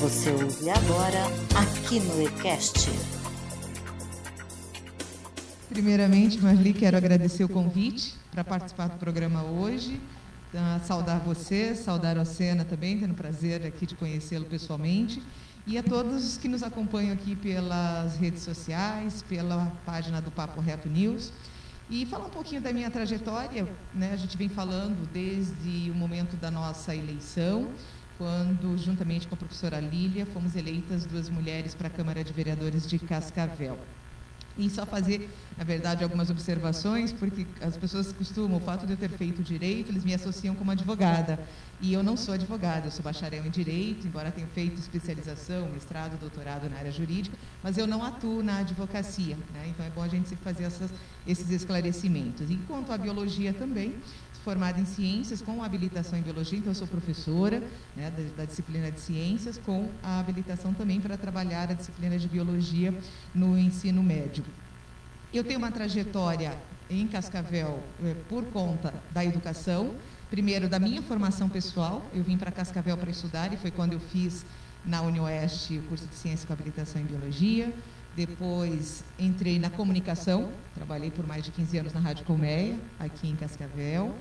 Você ouve agora aqui no ECAST. Primeiramente, Marli, quero agradecer o convite para participar do programa hoje. Saudar você, saudar a Ocena também, tendo o prazer aqui de conhecê-lo pessoalmente. E a todos que nos acompanham aqui pelas redes sociais, pela página do Papo Reto News. E falar um pouquinho da minha trajetória, né? a gente vem falando desde o momento da nossa eleição, quando, juntamente com a professora Lília, fomos eleitas duas mulheres para a Câmara de Vereadores de Cascavel e só fazer, na verdade, algumas observações, porque as pessoas costumam, o fato de eu ter feito direito, eles me associam como advogada. E eu não sou advogada, eu sou bacharel em direito, embora tenha feito especialização, mestrado, doutorado na área jurídica, mas eu não atuo na advocacia. Né? Então é bom a gente fazer essas, esses esclarecimentos. Enquanto a biologia também, formada em ciências com habilitação em biologia, então eu sou professora né, da, da, disciplina de ciências, com a habilitação também para trabalhar a disciplina de biologia no ensino médio. Eu tenho uma trajetória em Cascavel é, por conta da educação, primeiro da minha formação pessoal, eu vim para Cascavel para estudar e foi quando eu fiz na UniOeste o curso de ciência com habilitação em biologia. Depois entrei na comunicação, trabalhei por mais de 15 anos na Rádio Colmeia, aqui em Cascavel.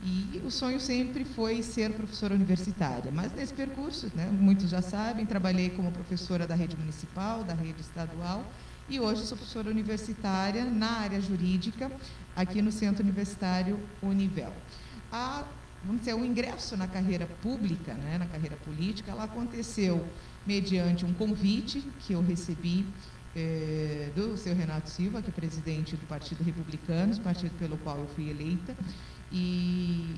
E o sonho sempre foi ser professora universitária. Mas nesse percurso, né, muitos já sabem, trabalhei como professora da rede municipal, da rede estadual, e hoje sou professora universitária na área jurídica, aqui no Centro Universitário Univel. A, vamos dizer, o ingresso na carreira pública, né, na carreira política, ela aconteceu mediante um convite que eu recebi é, do seu Renato Silva, que é presidente do Partido Republicano, partido pelo qual eu fui eleita, e,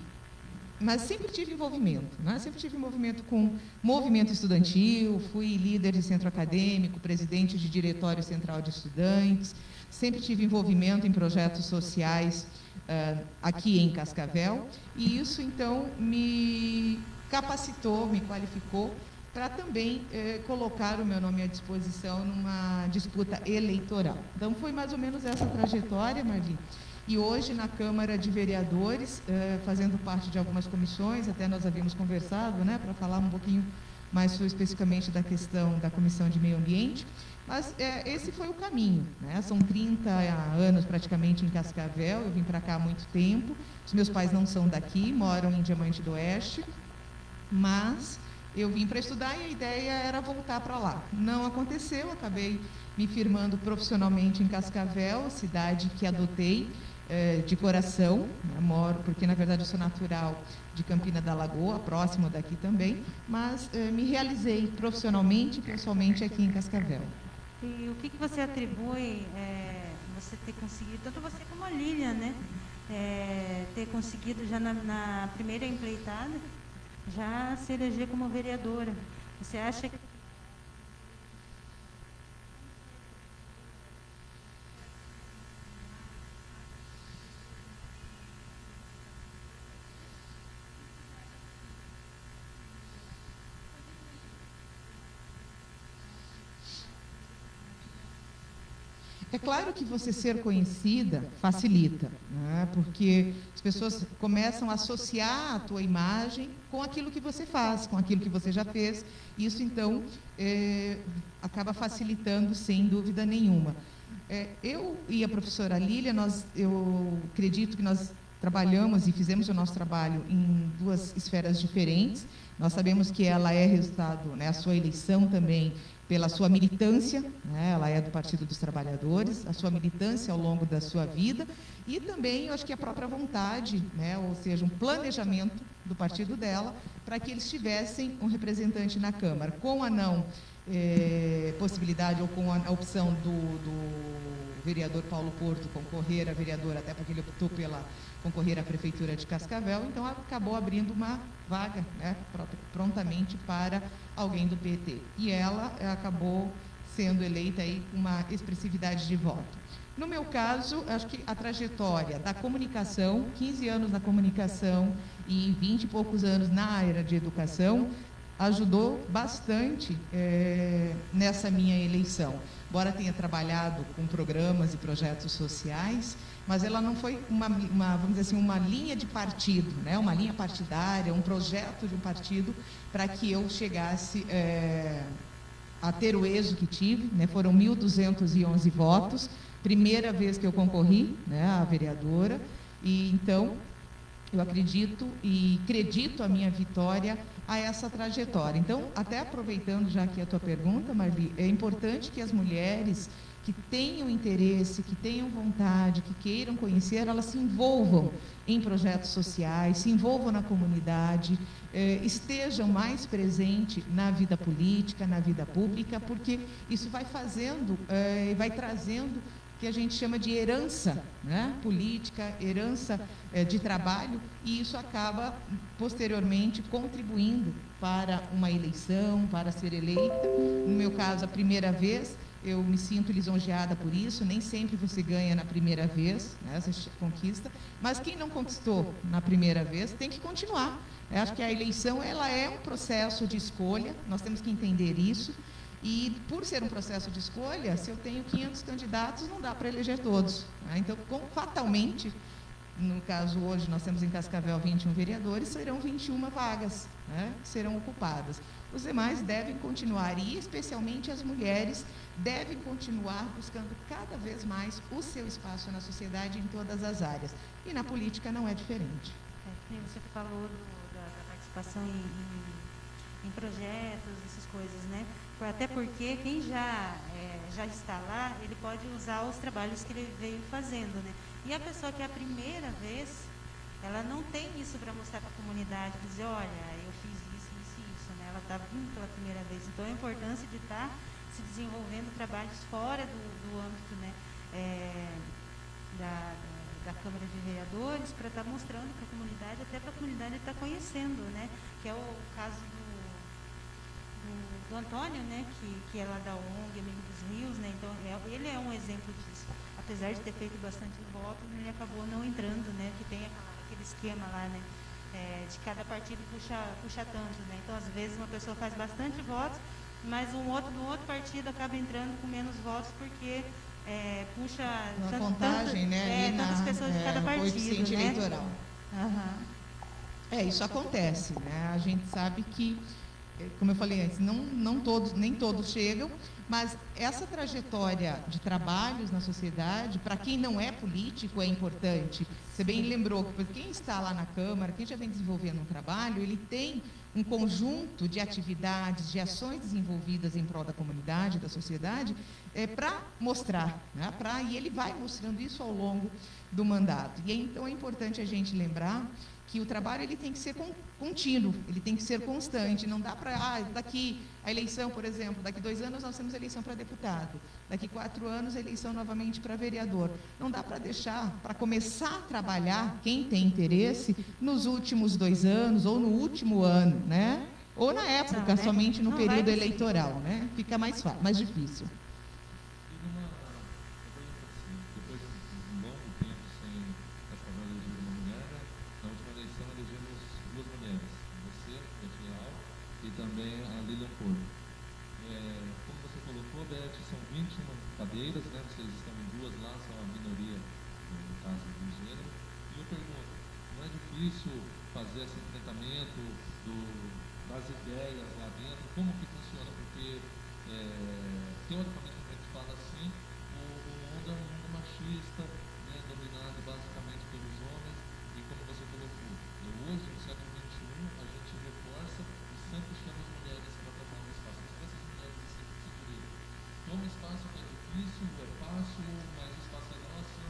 mas sempre tive envolvimento, né? sempre tive envolvimento com movimento estudantil, fui líder de centro acadêmico, presidente de diretório central de estudantes, sempre tive envolvimento em projetos sociais uh, aqui em Cascavel, e isso então me capacitou, me qualificou para também eh, colocar o meu nome à disposição numa disputa eleitoral. Então foi mais ou menos essa trajetória, Marli. E hoje, na Câmara de Vereadores, eh, fazendo parte de algumas comissões, até nós havíamos conversado, né, para falar um pouquinho mais especificamente da questão da Comissão de Meio Ambiente, mas eh, esse foi o caminho. Né? São 30 anos praticamente em Cascavel, eu vim para cá há muito tempo, os meus pais não são daqui, moram em Diamante do Oeste, mas eu vim para estudar e a ideia era voltar para lá. Não aconteceu, acabei me firmando profissionalmente em Cascavel, cidade que adotei, é, de coração, né? moro, porque na verdade eu sou natural de Campina da Lagoa, próximo daqui também, mas é, me realizei profissionalmente e pessoalmente aqui em Cascavel. E o que, que você atribui é, você ter conseguido, tanto você como a Lilian, né, é, ter conseguido já na, na primeira empreitada, já se eleger como vereadora? Você acha que É claro que você ser conhecida facilita, né? porque as pessoas começam a associar a tua imagem com aquilo que você faz, com aquilo que você já fez. Isso, então, é, acaba facilitando, sem dúvida nenhuma. É, eu e a professora Lília, nós, eu acredito que nós trabalhamos e fizemos o nosso trabalho em duas esferas diferentes. Nós sabemos que ela é resultado, né, a sua eleição também pela sua militância, né, ela é do Partido dos Trabalhadores, a sua militância ao longo da sua vida e também, eu acho que a própria vontade, né, ou seja, um planejamento do partido dela para que eles tivessem um representante na Câmara. Com a não é, possibilidade ou com a, opção do, do vereador Paulo Porto concorrer a vereador, até porque ele optou pela concorrer à Prefeitura de Cascavel, então acabou abrindo uma vaga né, prontamente para alguém do PT. E ela eh, acabou sendo eleita aí com uma expressividade de voto. No meu caso, acho que a trajetória da comunicação, 15 anos na comunicação e 20 e poucos anos na área de educação, ajudou bastante é, nessa minha eleição. Embora tenha trabalhado com programas e projetos sociais, mas ela não foi uma, uma, vamos dizer assim, uma linha de partido, né? uma linha partidária, um projeto de um partido para que eu chegasse é, a ter o êxito que tive. Né? Foram 1.211 votos, primeira vez que eu concorri né, a vereadora, e então eu acredito e acredito a minha vitória a essa trajetória. Então, até aproveitando já aqui a tua pergunta, Marli, é importante que as mulheres que tenham interesse, que tenham vontade, que queiram conhecer, elas se envolvam em projetos sociais, se envolvam na comunidade, eh, estejam mais presentes na vida política, na vida pública, porque isso vai fazendo, eh, vai trazendo que a gente chama de herança né, política, herança eh, de trabalho, e isso acaba posteriormente contribuindo para uma eleição, para ser eleita. No meu caso, a primeira vez, eu me sinto lisonjeada por isso. Nem sempre você ganha na primeira vez, né, você conquista, mas quem não conquistou na primeira vez tem que continuar. Eu acho que a eleição ela é um processo de escolha, nós temos que entender isso. E por ser um processo de escolha, se eu tenho 500 candidatos, não dá para eleger todos. Né? Então, com, fatalmente, no caso hoje nós temos em Cascavel 21 vereadores, serão 21 vagas né, serão ocupadas. Os demais devem continuar, e especialmente as mulheres, devem continuar buscando cada vez mais o seu espaço na sociedade em todas as áreas. E na política não é diferente. É, você falou do, da, da, participação em, em, projetos, essas coisas, né? Até porque quem já, é, já está lá, ele pode usar os trabalhos que ele veio fazendo, né? E a pessoa que é a primeira vez, ela não tem isso para mostrar para a comunidade, dizer, olha, eu fiz isso, isso e isso, né? Ela está vindo pela primeira vez. Então, a importância de estar tá se desenvolvendo trabalhos fora do, do âmbito né, é, da, da, Câmara de Vereadores para estar tá mostrando para a comunidade, até para a comunidade estar tá conhecendo, né? Que é o caso do, do, do Antônio, né? Que, que é lá da ONG, Amigo dos Rios, né? Então, é, ele é um exemplo disso apesar de ter feito bastante votos, ele acabou não entrando, né? Que tem aquele esquema lá, né? É, de cada partido puxa, puxa tanto, né? Então, às vezes, uma pessoa faz bastante votos, mas um outro do outro partido acaba entrando com menos votos porque é, puxa Uma tanto, contagem, tanto, né? É, tantas na, pessoas de cada é, partido, né? eleitoral. Uhum. É, isso acontece, né? A gente sabe que, é, como eu falei antes, não, não todos, nem todos chegam, mas essa trajetória de trabalhos na sociedade, para quem não é político, é importante. Você bem lembrou que quem está lá na Câmara, quem já vem desenvolvendo um trabalho, ele tem um conjunto de atividades, de ações desenvolvidas em prol da comunidade, da sociedade, é, para mostrar. Né? Pra, e ele vai mostrando isso ao longo do mandato. E então é importante a gente lembrar que o trabalho ele tem que ser contínuo, ele tem que ser constante. Não dá para, ah, daqui a eleição, por exemplo, daqui dois anos nós temos eleição para deputado, daqui quatro anos eleição novamente para vereador. Não dá para deixar, para começar a trabalhar, quem tem interesse, nos últimos dois anos ou no último ano, né? Ou na época, né? somente no período eleitoral, né? Fica mais, fácil, mais difícil. Cadeiras, né? Vocês estão em duas lá, são a minoria no caso do gênero. E eu pergunto, não é difícil fazer esse enfrentamento do, das ideias lá dentro? Como que funciona? Porque é, teoricamente quando a gente fala assim, o, o mundo é um mundo machista, né, dominado basicamente pelos homens, e como você colocou, hoje, no século XXI, a gente reforça e sempre chama as mulheres para tomar um espaço. Mas para essas mulheres esse, esse direito, toma espaço difícil, é fácil, mas o espaço é nosso.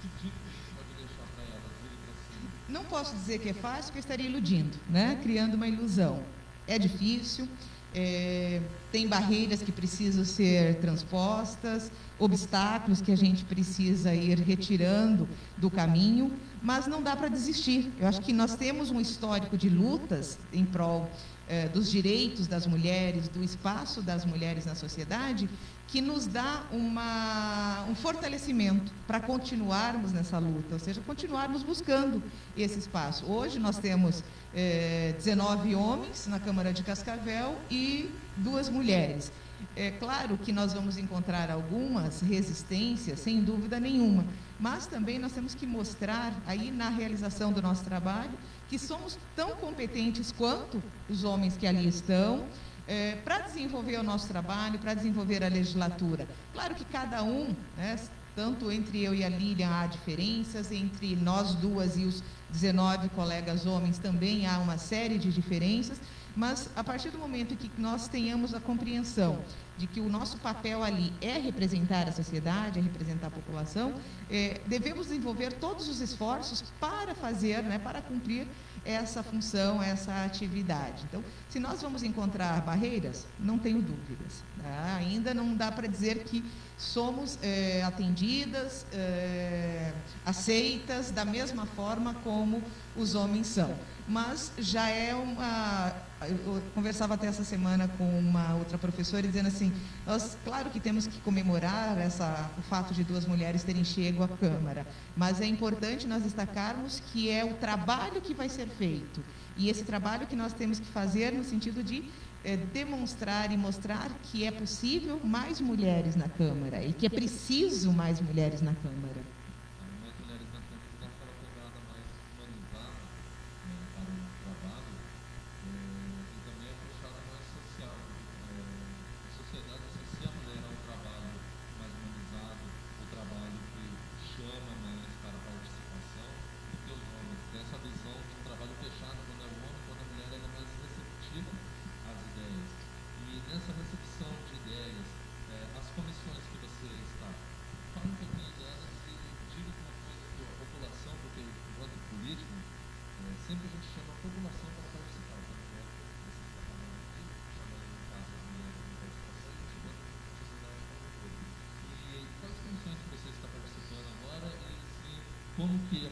Que dica você pode deixar para elas assim? Não posso dizer que é fácil, porque eu estaria iludindo, né? criando uma ilusão. É difícil, é, tem barreiras que precisam ser transpostas, obstáculos que a gente precisa ir retirando do caminho, mas não dá para desistir. Eu acho que nós temos um histórico de lutas em prol é, dos direitos das mulheres, do espaço das mulheres na sociedade, que nos dá uma, um fortalecimento para continuarmos nessa luta, ou seja, continuarmos buscando esse espaço. Hoje nós temos é, 19 homens na Câmara de Cascavel e duas mulheres. É claro que nós vamos encontrar algumas resistências, sem dúvida nenhuma, mas também nós temos que mostrar aí na realização do nosso trabalho que somos tão competentes quanto os homens que ali estão, é, para desenvolver o nosso trabalho, para desenvolver a legislatura. Claro que cada um, né, tanto entre eu e a Lilian há diferenças, entre nós duas e os 19 colegas homens também há uma série de diferenças, mas a partir do momento que nós tenhamos a compreensão de que o nosso papel ali é representar a sociedade, é representar a população, é, devemos desenvolver todos os esforços para fazer, né, para cumprir essa função, essa atividade. Então, se nós vamos encontrar barreiras, não tenho dúvidas. Né? Ainda não dá para dizer que somos é, atendidas, é, aceitas da mesma forma como os homens são. Mas já é uma. Eu conversava até essa semana com uma outra professora dizendo assim: nós, claro que temos que comemorar essa, o fato de duas mulheres terem chego à Câmara, mas é importante nós destacarmos que é o trabalho que vai ser feito. E esse trabalho que nós temos que fazer no sentido de é, demonstrar e mostrar que é possível mais mulheres na Câmara e que é preciso mais mulheres na Câmara.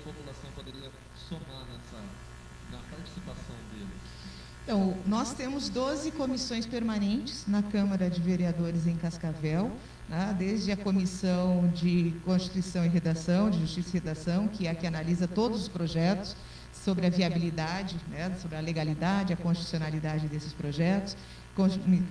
População poderia somar nessa, na participação deles? Então, nós temos 12 comissões permanentes na Câmara de Vereadores em Cascavel, né, desde a Comissão de Constituição e Redação, de Justiça e Redação, que é a que analisa todos os projetos sobre a viabilidade, né, sobre a legalidade, a constitucionalidade desses projetos,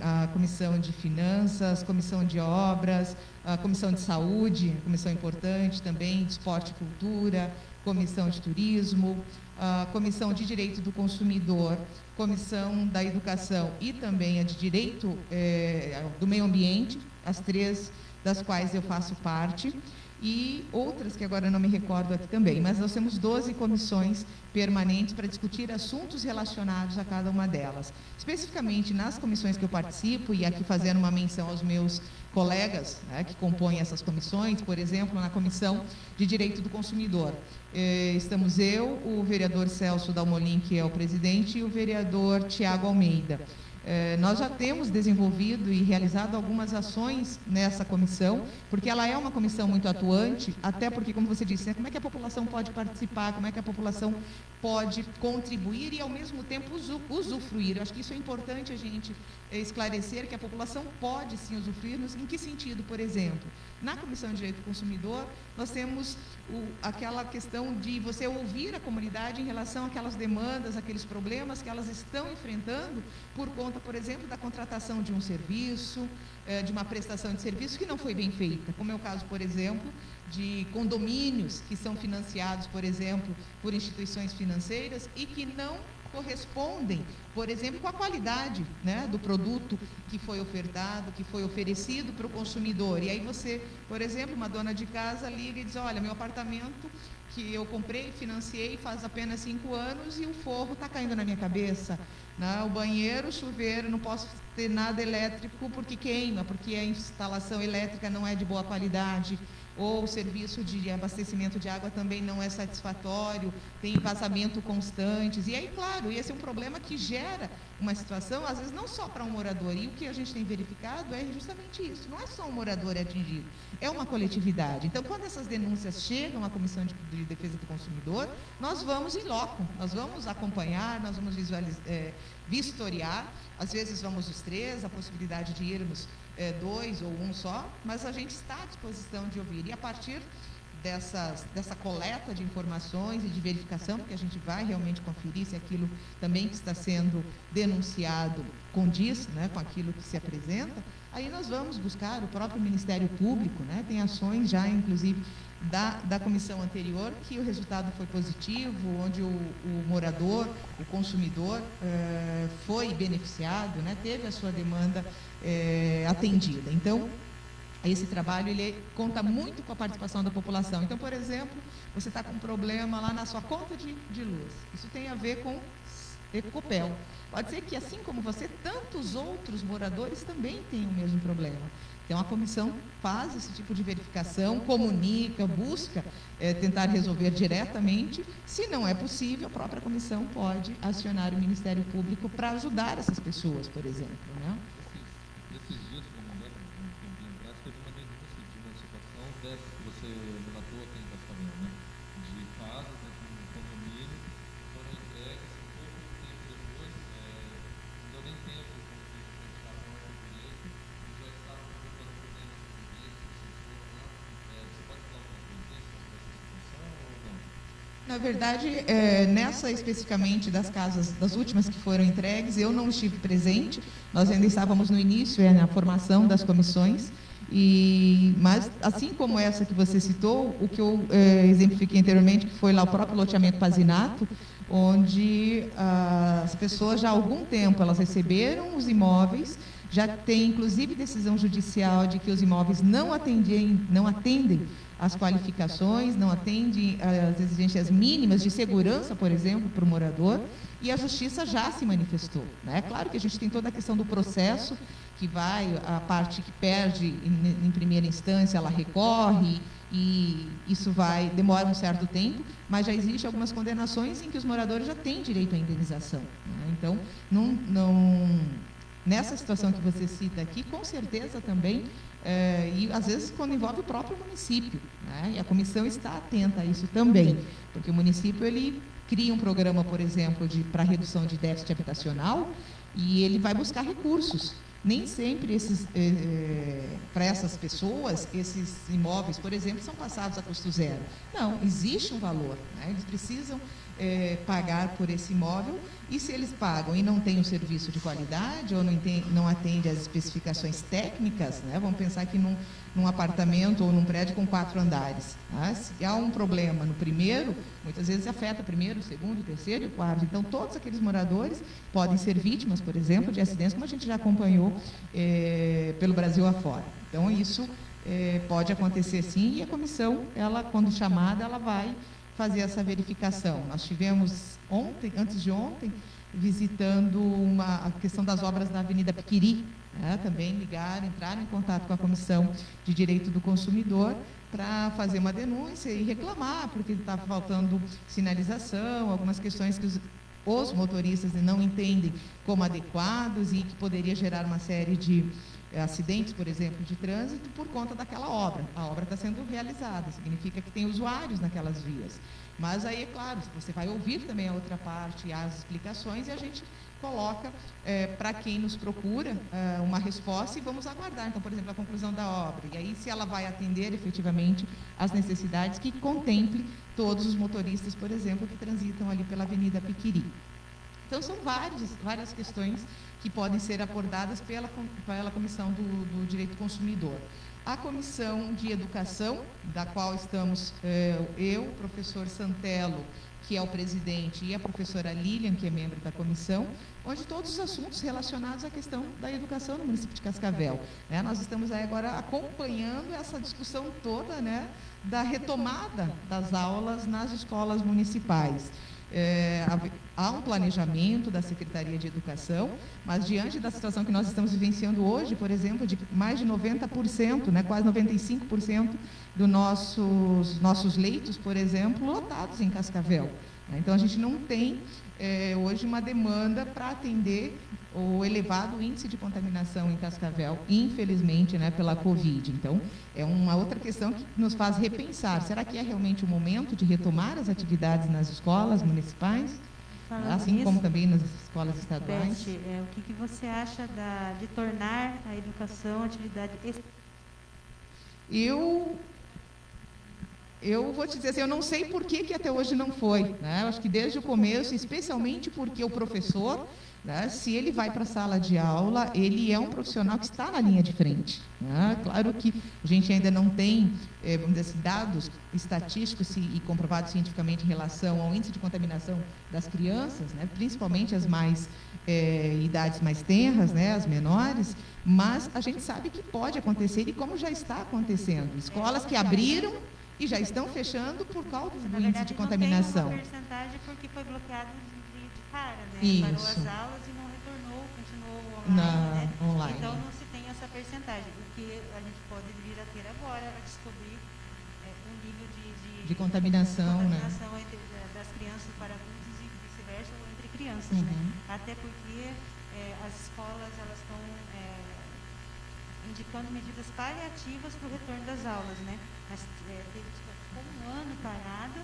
a Comissão de Finanças, Comissão de Obras, a Comissão de Saúde, comissão importante também, de Esporte e Cultura, Comissão de Turismo, a Comissão de Direito do Consumidor, Comissão da Educação e também a de Direito é, do Meio Ambiente, as três das quais eu faço parte e outras que agora não me recordo aqui também, mas nós temos 12 comissões permanentes para discutir assuntos relacionados a cada uma delas. Especificamente nas comissões que eu participo, e aqui fazendo uma menção aos meus colegas né, que compõem essas comissões, por exemplo, na Comissão de Direito do Consumidor. Eh, estamos eu, o vereador Celso Dalmolin, que é o presidente, e o vereador Tiago Almeida. É, nós já temos desenvolvido e realizado algumas ações nessa comissão, porque ela é uma comissão muito atuante, até porque, como você disse, né, como é que a população pode participar, como é que a população pode contribuir e, ao mesmo tempo, usufruir. Eu acho que isso é importante a gente esclarecer que a população pode sim usufruir. Em que sentido, por exemplo? Na Comissão de Direito do Consumidor, nós temos o, aquela questão de você ouvir a comunidade em relação àquelas demandas, aqueles problemas que elas estão enfrentando por conta, por exemplo, da contratação de um serviço, eh, de uma prestação de serviço que não foi bem feita, como é o caso, por exemplo, de condomínios que são financiados, por exemplo, por instituições financeiras e que não correspondem, por exemplo, com a qualidade né, do produto que foi ofertado, que foi oferecido para o consumidor. E aí você, por exemplo, uma dona de casa liga e diz, olha, meu apartamento que eu comprei, financiei faz apenas cinco anos e o forro está caindo na minha cabeça. Né? O banheiro, o chuveiro, não posso ter nada elétrico porque queima, porque a instalação elétrica não é de boa qualidade ou o serviço de abastecimento de água também não é satisfatório, tem vazamento constantes. E aí, claro, esse é um problema que gera uma situação, às vezes, não só para um morador. E o que a gente tem verificado é justamente isso. Não é só um morador atingido, é uma coletividade. Então, quando essas denúncias chegam à Comissão de, de Defesa do Consumidor, nós vamos em loco, nós vamos acompanhar, nós vamos visualizar, é, vistoriar. Às vezes vamos os três, a possibilidade de irmos é, dois ou um só, mas a gente está à disposição de ouvir. E a partir dessas, dessa coleta de informações e de verificação, porque a gente vai realmente conferir se aquilo também que está sendo denunciado condiz né, com aquilo que se apresenta, aí nós vamos buscar o próprio Ministério Público, né, tem ações já, inclusive, da, da comissão anterior, que o resultado foi positivo, onde o, o morador, o consumidor, eh, foi beneficiado, né, teve a sua demanda eh, atendida. Então, esse trabalho ele conta muito com a participação da população. Então, por exemplo, você está com um problema lá na sua conta de, de luz. Isso tem a ver com Ecopel. Pode ser que, assim como você, tantos outros moradores também tenham o mesmo problema. Então, a comissão faz esse tipo de verificação, comunica, busca é, tentar resolver diretamente. Se não é possível, a própria comissão pode acionar o Ministério Público para ajudar essas pessoas, por exemplo. Né? Na verdade, é, nessa especificamente das casas, das últimas que foram entregues, eu não estive presente. Nós ainda estávamos no início, é, na formação das comissões. E, mas, assim como essa que você citou, o que eu é, exemplifiquei anteriormente, que foi lá o próprio loteamento Pazinato, onde ah, as pessoas já há algum tempo elas receberam os imóveis, já tem inclusive decisão judicial de que os imóveis não atendem, não atendem as qualificações, não atende às exigências mínimas de segurança, por exemplo, para o morador, e a justiça já se manifestou. Né? É claro que a gente tem toda a questão do processo, que vai, a parte que perde em, em primeira instância, ela recorre, e isso vai demora um certo tempo, mas já existe algumas condenações em que os moradores já têm direito à indenização. Né? Então, não, não, nessa situação que você cita aqui, com certeza também é, e às vezes quando envolve o próprio município. Né? E a comissão está atenta a isso também, porque o município ele cria um programa, por exemplo, para redução de déficit habitacional e ele vai buscar recursos. Nem sempre esses, é, para essas pessoas, esses imóveis, por exemplo, são passados a custo zero. Não, existe um valor. Né? Eles precisam é, pagar por esse imóvel e se eles pagam e não têm um serviço de qualidade ou não, tem, não atende às especificações técnicas, né? vamos pensar que num, num apartamento ou num prédio com quatro andares, tá? se há um problema no primeiro, muitas vezes afeta o primeiro, o segundo, o terceiro e o quarto. Então, todos aqueles moradores podem ser vítimas, por exemplo, de acidentes, como a gente já acompanhou é, pelo Brasil afora. Então, isso é, pode acontecer sim e a comissão, ela, quando chamada, ela vai fazer essa verificação. Nós tivemos ontem, antes de ontem, visitando uma, a questão das obras na Avenida Piquiri, né? também ligaram, entraram em contato com a Comissão de Direito do Consumidor para fazer uma denúncia e reclamar, porque estava faltando sinalização, algumas questões que os, os motoristas não entendem como adequados e que poderia gerar uma série de acidentes, por exemplo, de trânsito por conta daquela obra. A obra está sendo realizada, significa que tem usuários naquelas vias. Mas aí, é claro, você vai ouvir também a outra parte, as explicações, e a gente coloca é, para quem nos procura é, uma resposta e vamos aguardar, então, por exemplo, a conclusão da obra. E aí, se ela vai atender efetivamente as necessidades que contemple todos os motoristas, por exemplo, que transitam ali pela Avenida Piquiri. Então, são várias, várias questões que podem ser abordadas pela, pela Comissão do, do Direito do Consumidor. A Comissão de Educação, da qual estamos é, eu, o professor Santelo, que é o presidente, e a professora Lilian, que é membro da comissão, onde todos os assuntos relacionados à questão da educação no município de Cascavel. Né? Nós estamos aí agora acompanhando essa discussão toda né, da retomada das aulas nas escolas municipais. É, há um planejamento da Secretaria de Educação, mas diante da situação que nós estamos vivenciando hoje, por exemplo, de mais de 90%, né, quase 95% dos nossos, nossos leitos, por exemplo, lotados em Cascavel. Né? Então, a gente não tem é, hoje uma demanda para atender o elevado índice de contaminação em Cascavel, infelizmente, né, pela Covid. Então, é uma outra questão que nos faz repensar: será que é realmente o momento de retomar as atividades nas escolas municipais? Falando assim nisso, como também nas escolas estaduais. Beth, é, o que, que você acha da, de tornar a educação atividade Eu eu vou te dizer assim, eu não sei por que, que até hoje não foi. Né? Eu acho que desde o começo, especialmente porque o professor, né, se ele vai para a sala de aula, ele é um profissional que está na linha de frente. né? Claro que a gente ainda não tem eh, vamos dizer assim, dados estatísticos e, comprovados cientificamente em relação ao índice de contaminação das crianças, né, principalmente as mais eh, idades mais tenras, né, as menores, mas a gente sabe que pode acontecer e como já está acontecendo. Escolas que abriram e já estão fechando por causa índice verdade, de não contaminação. tem uma percentagem porque foi bloqueado de, de cara, né? Isso. Parou as aulas e não retornou, continuou online, Na- né? online. Então não se tem essa percentagem. O que a gente pode vir a ter agora é descobrir é, um nível de, de, De contaminação, né? contaminação entre, da- das crianças para adultos e vice-versa, ou entre crianças, né? Uhum. Até porque é, as escolas elas estão é, indicando medidas paliativas para o retorno das aulas, né? Mas é, teve um ano parado,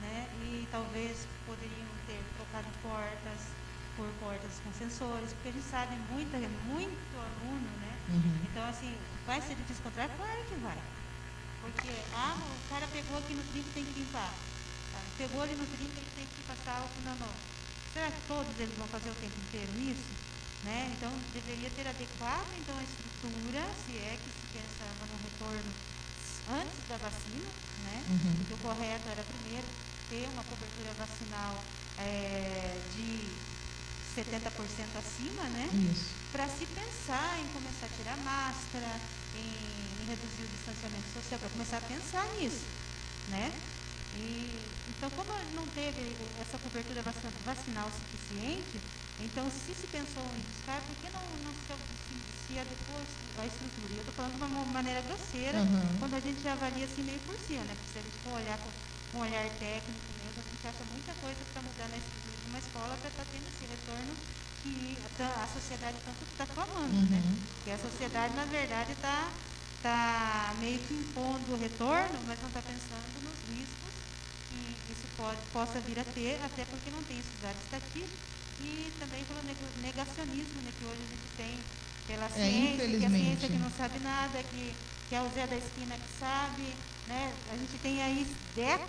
né? E talvez poderiam ter trocado portas por portas com sensores, porque a gente sabe muita, muito aluno, né? Uhum. Então assim, vai ser difícil encontrar? Claro que vai. Porque ah, o cara pegou aqui no 30 tem que limpar. Ah, Pegou ali no 30 ele tem que passar álcool na mão. Será que todos eles vão fazer o tempo inteiro isso? Né? Então deveria ter adequado então a estrutura, se é que se pensava no retorno antes da vacina, né? Uhum. Porque o correto era primeiro ter uma cobertura vacinal eh, de 70% acima, né? Para se pensar em começar a tirar máscara, em, em reduzir o distanciamento social, para começar a pensar nisso, né? E, então, como não teve essa cobertura vaci- vacinal suficiente, então se se pensou em buscar, por que não, não se, se, se adequou a estrutura? E eu estou falando de uma maneira grosseira, Uhum. quando a gente avalia assim meio por cima, né? Porque se a gente for olhar com, um olhar técnico mesmo, a gente acha muita coisa para mudar na estrutura de uma escola para estar tendo esse retorno que a, a sociedade tanto está clamando, né? Uhum. Porque a sociedade, na verdade, está tá meio que impondo o retorno, mas não está pensando nos riscos que isso pode, possa vir a ter, até porque não tem estudado estatística e também pelo neg- negacionismo né, que hoje a gente tem pela É, ciência, que a ciência que não sabe nada, que, que é o Zé da esquina que sabe, né? A gente tem aí décadas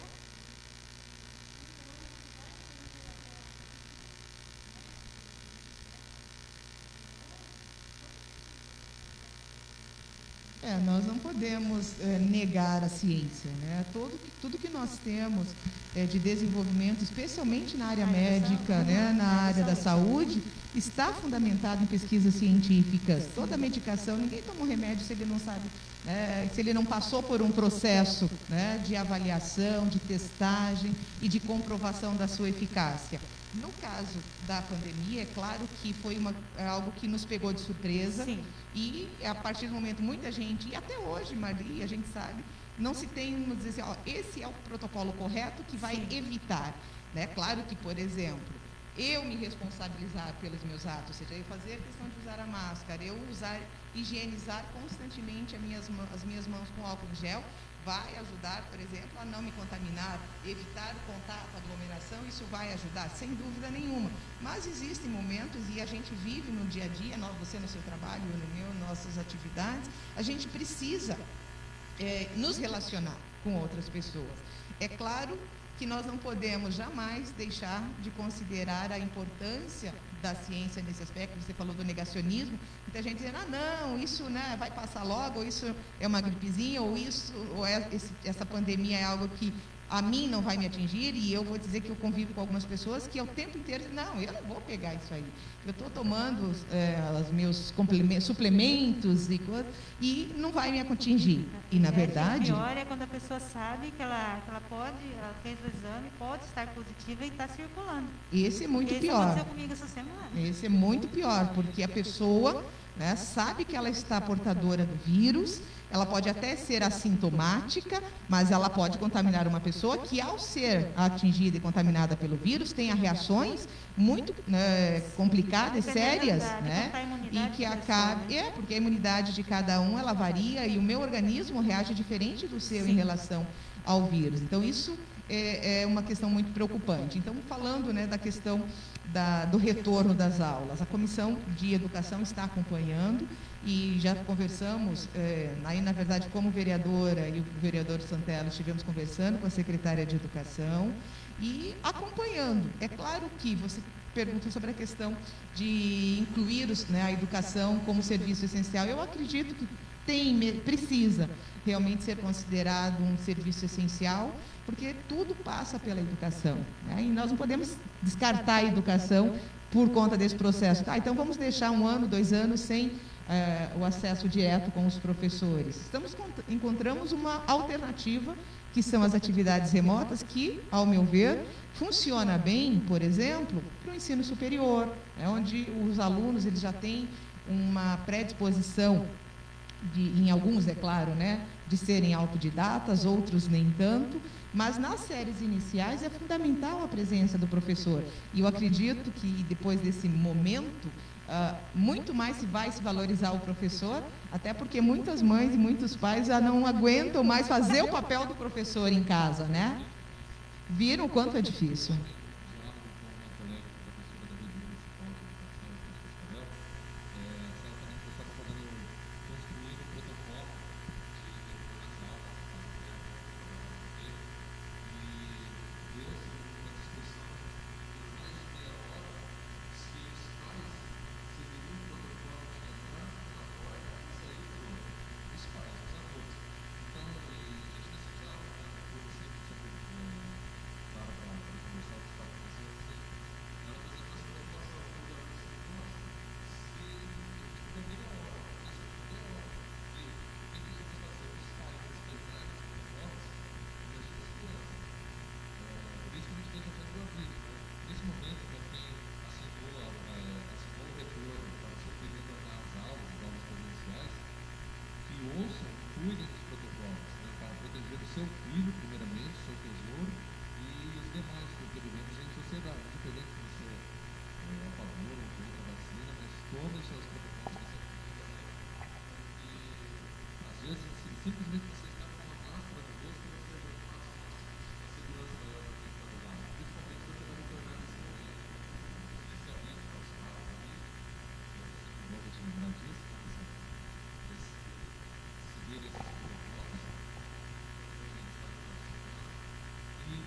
É, nós não podemos eh, negar a ciência. Né? Todo, tudo que nós temos eh, de desenvolvimento, especialmente na área médica, né, na área da saúde, está fundamentado em pesquisas científicas. Toda medicação, ninguém toma um remédio se ele não sabe, né, se ele não passou por um processo né, de avaliação, de testagem e de comprovação da sua eficácia. No caso da pandemia, é claro que foi uma, é algo que nos pegou de surpresa. Sim. E a partir do momento, muita gente, e até hoje, Maria, a gente sabe, não se tem, vamos dizer assim, ó, esse é o protocolo correto que vai Sim. evitar. Né? Claro que, por exemplo, eu me responsabilizar pelos meus atos, ou seja, eu fazer a questão de usar a máscara, eu usar, higienizar constantemente as minhas, as minhas mãos com álcool em gel, vai ajudar, por exemplo, a não me contaminar, evitar o contato, aglomeração, isso vai ajudar, sem dúvida nenhuma. Mas existem momentos, e a gente vive no dia a dia, você no seu trabalho, eu no meu, nossas atividades, a gente precisa eh, nos relacionar com outras pessoas. É claro que nós não podemos jamais deixar de considerar a importância da ciência nesse aspecto. Você falou do negacionismo, muita gente dizendo, ah, não, isso né, vai passar logo, ou isso é uma gripezinha, ou isso, ou é, esse- essa pandemia é algo que a mim não vai me atingir, e eu vou dizer que eu convivo com algumas pessoas que é o tempo inteiro não, eu não vou pegar isso aí. Eu estou tomando é, os meus suplementos e coisas, e não vai me atingir. E, na verdade, O pior é quando a pessoa sabe que ela, que ela pode, ela fez o exame, pode estar positiva e está circulando. esse é muito Isso pior. aconteceu comigo essa semana. Esse é muito pior, porque a pessoa né, sabe que ela está portadora do vírus, ela pode até ser assintomática, mas ela pode contaminar uma pessoa que, ao ser atingida e contaminada pelo vírus, tenha reações muito né, complicadas, Dependendo sérias, né? E que acabe. É, porque a imunidade de cada um ela varia e o meu organismo reage diferente do seu em relação ao vírus. Então, isso é, é uma questão muito preocupante. Então, falando né, da questão da, do retorno das aulas, a Comissão de Educação está acompanhando e já conversamos, é, aí na verdade como vereadora e o vereador Santella estivemos conversando com a secretária de Educação e acompanhando. É claro que você pergunta sobre a questão de incluir os, né, a educação como serviço essencial. Eu acredito que tem, precisa realmente ser considerado um serviço essencial, porque tudo passa pela educação. Né? E nós não podemos descartar a educação por conta desse processo. Tá, então vamos deixar um ano, dois anos sem é, o acesso direto com os professores. Estamos encontramos uma alternativa que são as atividades remotas, que, ao meu ver, funciona bem, por exemplo, para o ensino superior, é onde os alunos eles já têm uma predisposição de, em alguns, é claro, né, de serem autodidatas, outros nem tanto, mas nas séries iniciais é fundamental a presença do professor. E eu acredito que depois desse momento, uh, muito mais se vai se valorizar o professor, até porque muitas mães e muitos pais já não aguentam mais fazer o papel do professor em casa, né? Viram o quanto é difícil.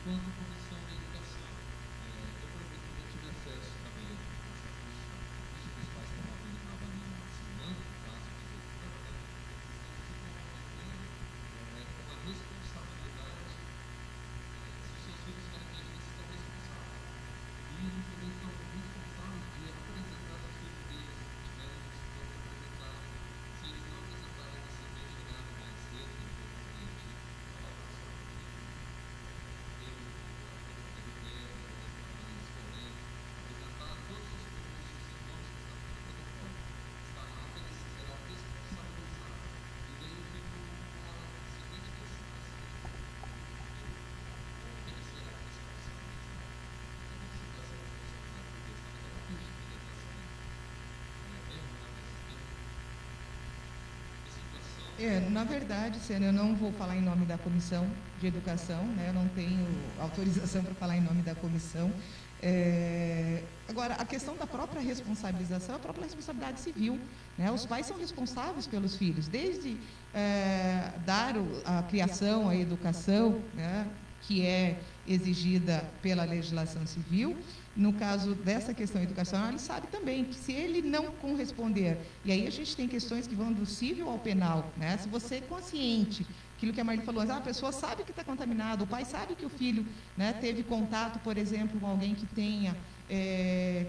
Enquanto É, na verdade, Sênia, eu não vou falar em nome da comissão de educação, né? eu não tenho autorização para falar em nome da comissão. É, agora, a questão da própria responsabilização a própria responsabilidade civil. Né? Os pais são responsáveis pelos filhos, desde é, dar a criação, a educação, né? Que é exigida pela legislação civil, no caso dessa questão educacional, ele sabe também que se ele não corresponder, e aí a gente tem questões que vão do civil ao penal, né? se você é consciente, aquilo que a Marli falou, ah, a pessoa sabe que está contaminado, o pai sabe que o filho né, teve contato, por exemplo, com alguém que tenha, é,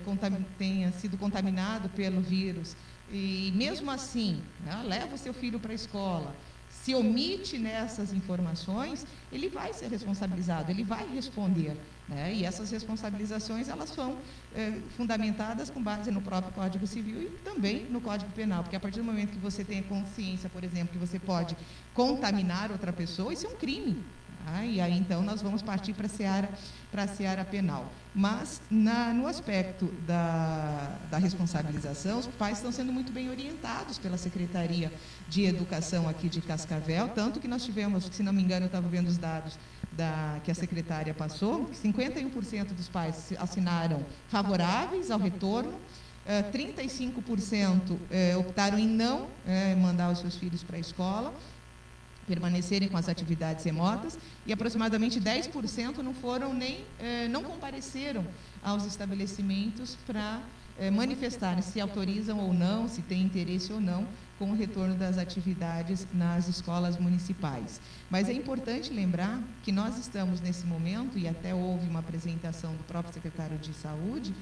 tenha sido contaminado pelo vírus, e mesmo assim, né, leva o seu filho para a escola, se omite nessas informações, ele vai ser responsabilizado, ele vai responder. Né? E essas responsabilizações elas são é, fundamentadas com base no próprio Código Civil e também no Código Penal, porque a partir do momento que você tem consciência, por exemplo, que você pode contaminar outra pessoa, isso é um crime. Ah, e aí então nós vamos partir para a seara, seara penal. Mas na, no aspecto da, da responsabilização, os pais estão sendo muito bem orientados pela Secretaria de Educação aqui de Cascavel, tanto que nós tivemos, se não me engano, eu estava vendo os dados da, que a secretária passou, 51% dos pais assinaram favoráveis ao retorno, 35% eh, eh, optaram em não eh, mandar os seus filhos para a escola, permanecerem com as atividades remotas e aproximadamente 10% não foram nem não compareceram aos estabelecimentos para manifestar se autorizam ou não, se tem interesse ou não com o retorno das atividades nas escolas municipais. Mas é importante lembrar que nós estamos nesse momento, e até houve uma apresentação do próprio secretário de Saúde,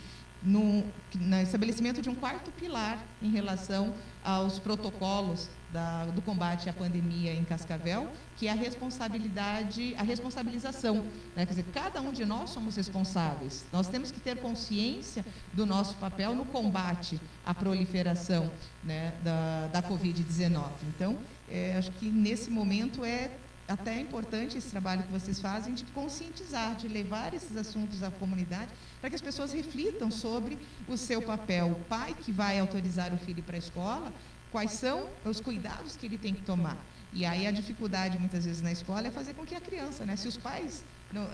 no, no estabelecimento de um quarto pilar em relação aos protocolos da, do combate à pandemia em Cascavel, que é a responsabilidade, a responsabilização. Né? Quer dizer, cada um de nós somos responsáveis. Nós temos que ter consciência do nosso papel no combate à proliferação né, da, da Covid-19. Então, é, acho que nesse momento é até importante esse trabalho que vocês fazem de conscientizar, de levar esses assuntos à comunidade, para que as pessoas reflitam sobre o seu papel. O pai que vai autorizar o filho para a escola, quais são os cuidados que ele tem que tomar. E aí a dificuldade, muitas vezes, na escola é fazer com que a criança, né? Se os pais.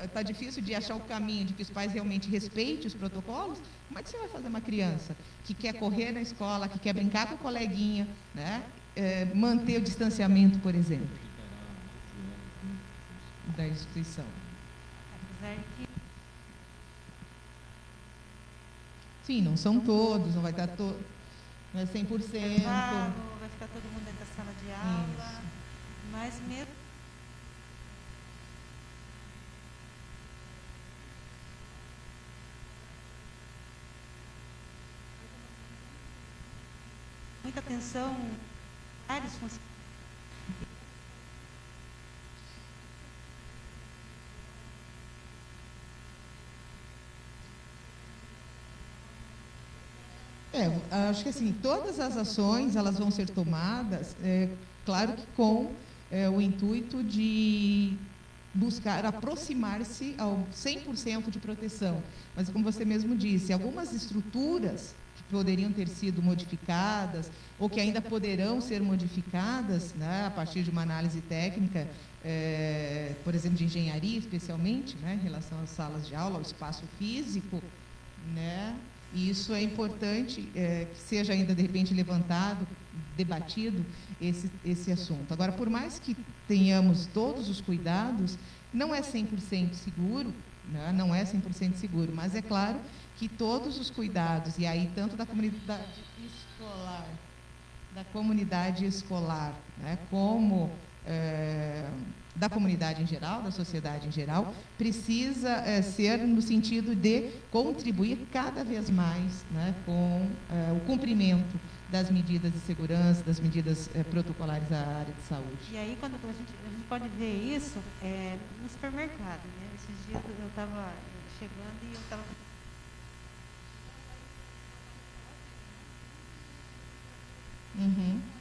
Está difícil de achar o caminho de que os pais realmente respeitem os protocolos, como é que você vai fazer uma criança que quer correr na escola, que quer brincar com o coleguinha, né? É, manter o distanciamento, por exemplo? da instituição. Sim, não são todos, não vai estar todo, não é 100%. vai ficar todo mundo dentro da sala de aula, Isso. mas mesmo muita atenção, vários funcionários É, acho que assim, todas as ações elas vão ser tomadas, é, claro que com é, o intuito de buscar aproximar-se ao 100% de proteção. Mas, como você mesmo disse, algumas estruturas que poderiam ter sido modificadas ou que ainda poderão ser modificadas né, a partir de uma análise técnica, é, por exemplo, de engenharia especialmente, né, em relação às salas de aula, ao espaço físico, né, e isso é importante é, que seja ainda, de repente, levantado, debatido esse, esse assunto. Agora, por mais que tenhamos todos os cuidados, não é 100% seguro, né? não é 100% seguro, mas é claro que todos os cuidados, e aí tanto da comunidade escolar, da comunidade escolar, né? como é, da comunidade em geral, da sociedade em geral, precisa é, ser no sentido de contribuir cada vez mais né, com é, o cumprimento das medidas de segurança, das medidas é, protocolares da área de saúde. E aí, quando a gente, a gente pode ver isso no supermercado. Né? Esses dias eu estava chegando e eu estava. Uhum.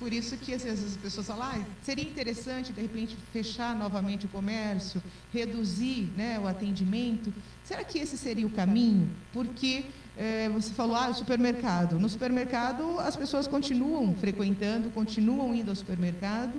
Por isso que às vezes as pessoas falam, ah, seria interessante de repente fechar novamente o comércio, reduzir né, o atendimento. Será que esse seria o caminho? Porque é, você falou, ah, supermercado. No supermercado as pessoas continuam frequentando, continuam indo ao supermercado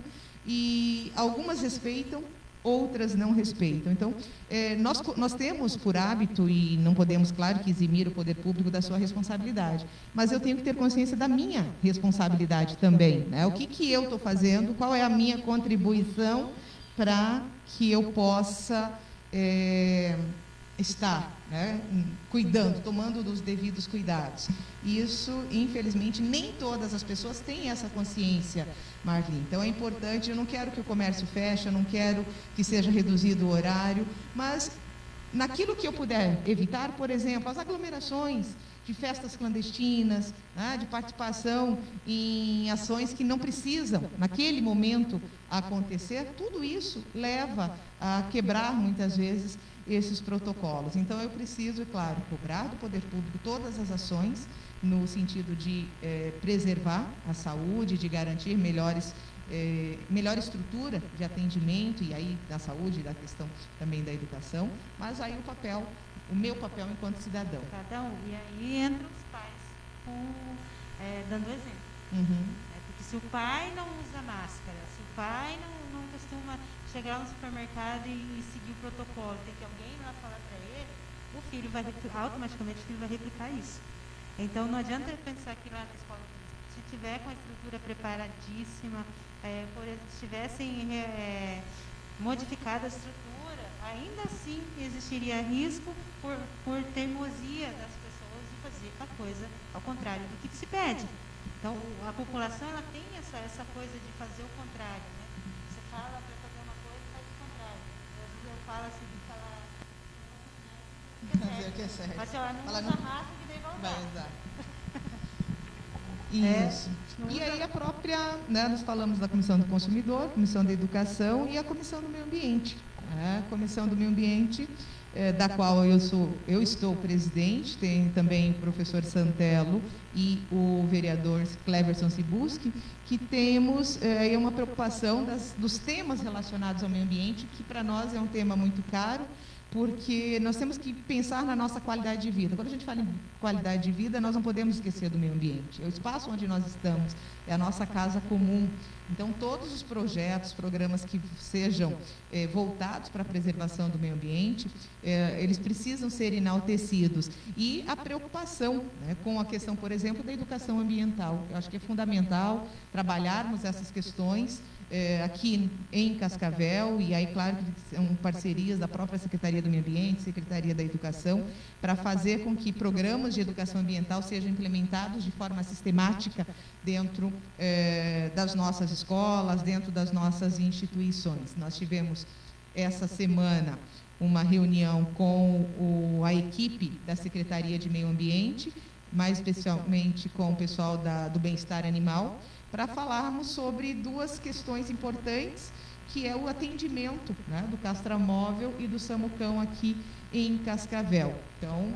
e algumas respeitam outras não respeitam. Então, é, nós, nós temos por hábito, e não podemos, claro, que eximir o poder público da sua responsabilidade, mas eu tenho que ter consciência da minha responsabilidade também. Né? O que, que eu estou fazendo, qual é a minha contribuição para que eu possa é, estar né, cuidando, tomando os devidos cuidados. Isso, infelizmente, nem todas as pessoas têm essa consciência, Marli. Então é importante, eu não quero que o comércio feche, eu não quero que seja reduzido o horário, mas naquilo que eu puder evitar, por exemplo, as aglomerações de festas clandestinas, né, de participação em ações que não precisam, naquele momento, acontecer, tudo isso leva a quebrar, muitas vezes, esses protocolos. Então, eu preciso, é claro, cobrar do poder público todas as ações no sentido de eh, preservar a saúde, de garantir melhores, eh, melhor estrutura de atendimento e aí da saúde, da questão também da educação, mas aí o papel, o meu papel enquanto cidadão. Um. E aí entra os pais com, é, dando exemplo. Uhum. É, porque se o pai não usa máscara, se o pai não, não costuma chegar no supermercado e, e seguir o protocolo, tem que alguém lá falar para ele, o filho vai automaticamente o filho vai replicar isso. Então não adianta pensar que lá na escola, se tiver com a estrutura preparadíssima, é, por exemplo, se tivessem é, modificado a estrutura, ainda assim existiria risco por, por teimosia das pessoas de fazer a coisa ao contrário do que se pede. Então a população ela tem essa, essa coisa de fazer o contrário. Né? Você fala para fala assim, fala. Fazer o que é certo. Ela não que daí vai Vai usar. É. Isso. E aí a própria, né, nós falamos da Comissão do Consumidor, Comissão da Educação e a Comissão do Meio Ambiente. né? A Comissão do Meio Ambiente, eh, da qual eu sou, eu estou presidente, tem também o professor Santelo e o vereador Cleverson Sibuski, que temos aí uma preocupação das- dos temas relacionados ao meio ambiente, que para nós é um tema muito caro, porque nós temos que pensar na nossa qualidade de vida. Quando a gente fala em qualidade de vida, nós não podemos esquecer do meio ambiente. É o espaço onde nós estamos, é a nossa casa comum. Então, todos os projetos, programas que sejam eh, voltados para a preservação do meio ambiente, eh, eles precisam ser enaltecidos. E a preocupação né, com a questão, por exemplo, da educação ambiental. Eu acho que é fundamental trabalharmos essas questões eh, aqui em Cascavel, e aí, claro, que são parcerias da própria Secretaria do Meio Ambiente, Secretaria da Educação, para fazer com que programas de educação ambiental sejam implementados de forma sistemática dentro eh, das nossas escolas, dentro das nossas instituições. Nós tivemos essa semana uma reunião com o- a equipe da Secretaria de Meio Ambiente, mais especialmente com o pessoal da- do bem-estar animal, para falarmos sobre duas questões importantes, que é o atendimento né, do castramóvel e do samucão aqui em Cascavel. Então,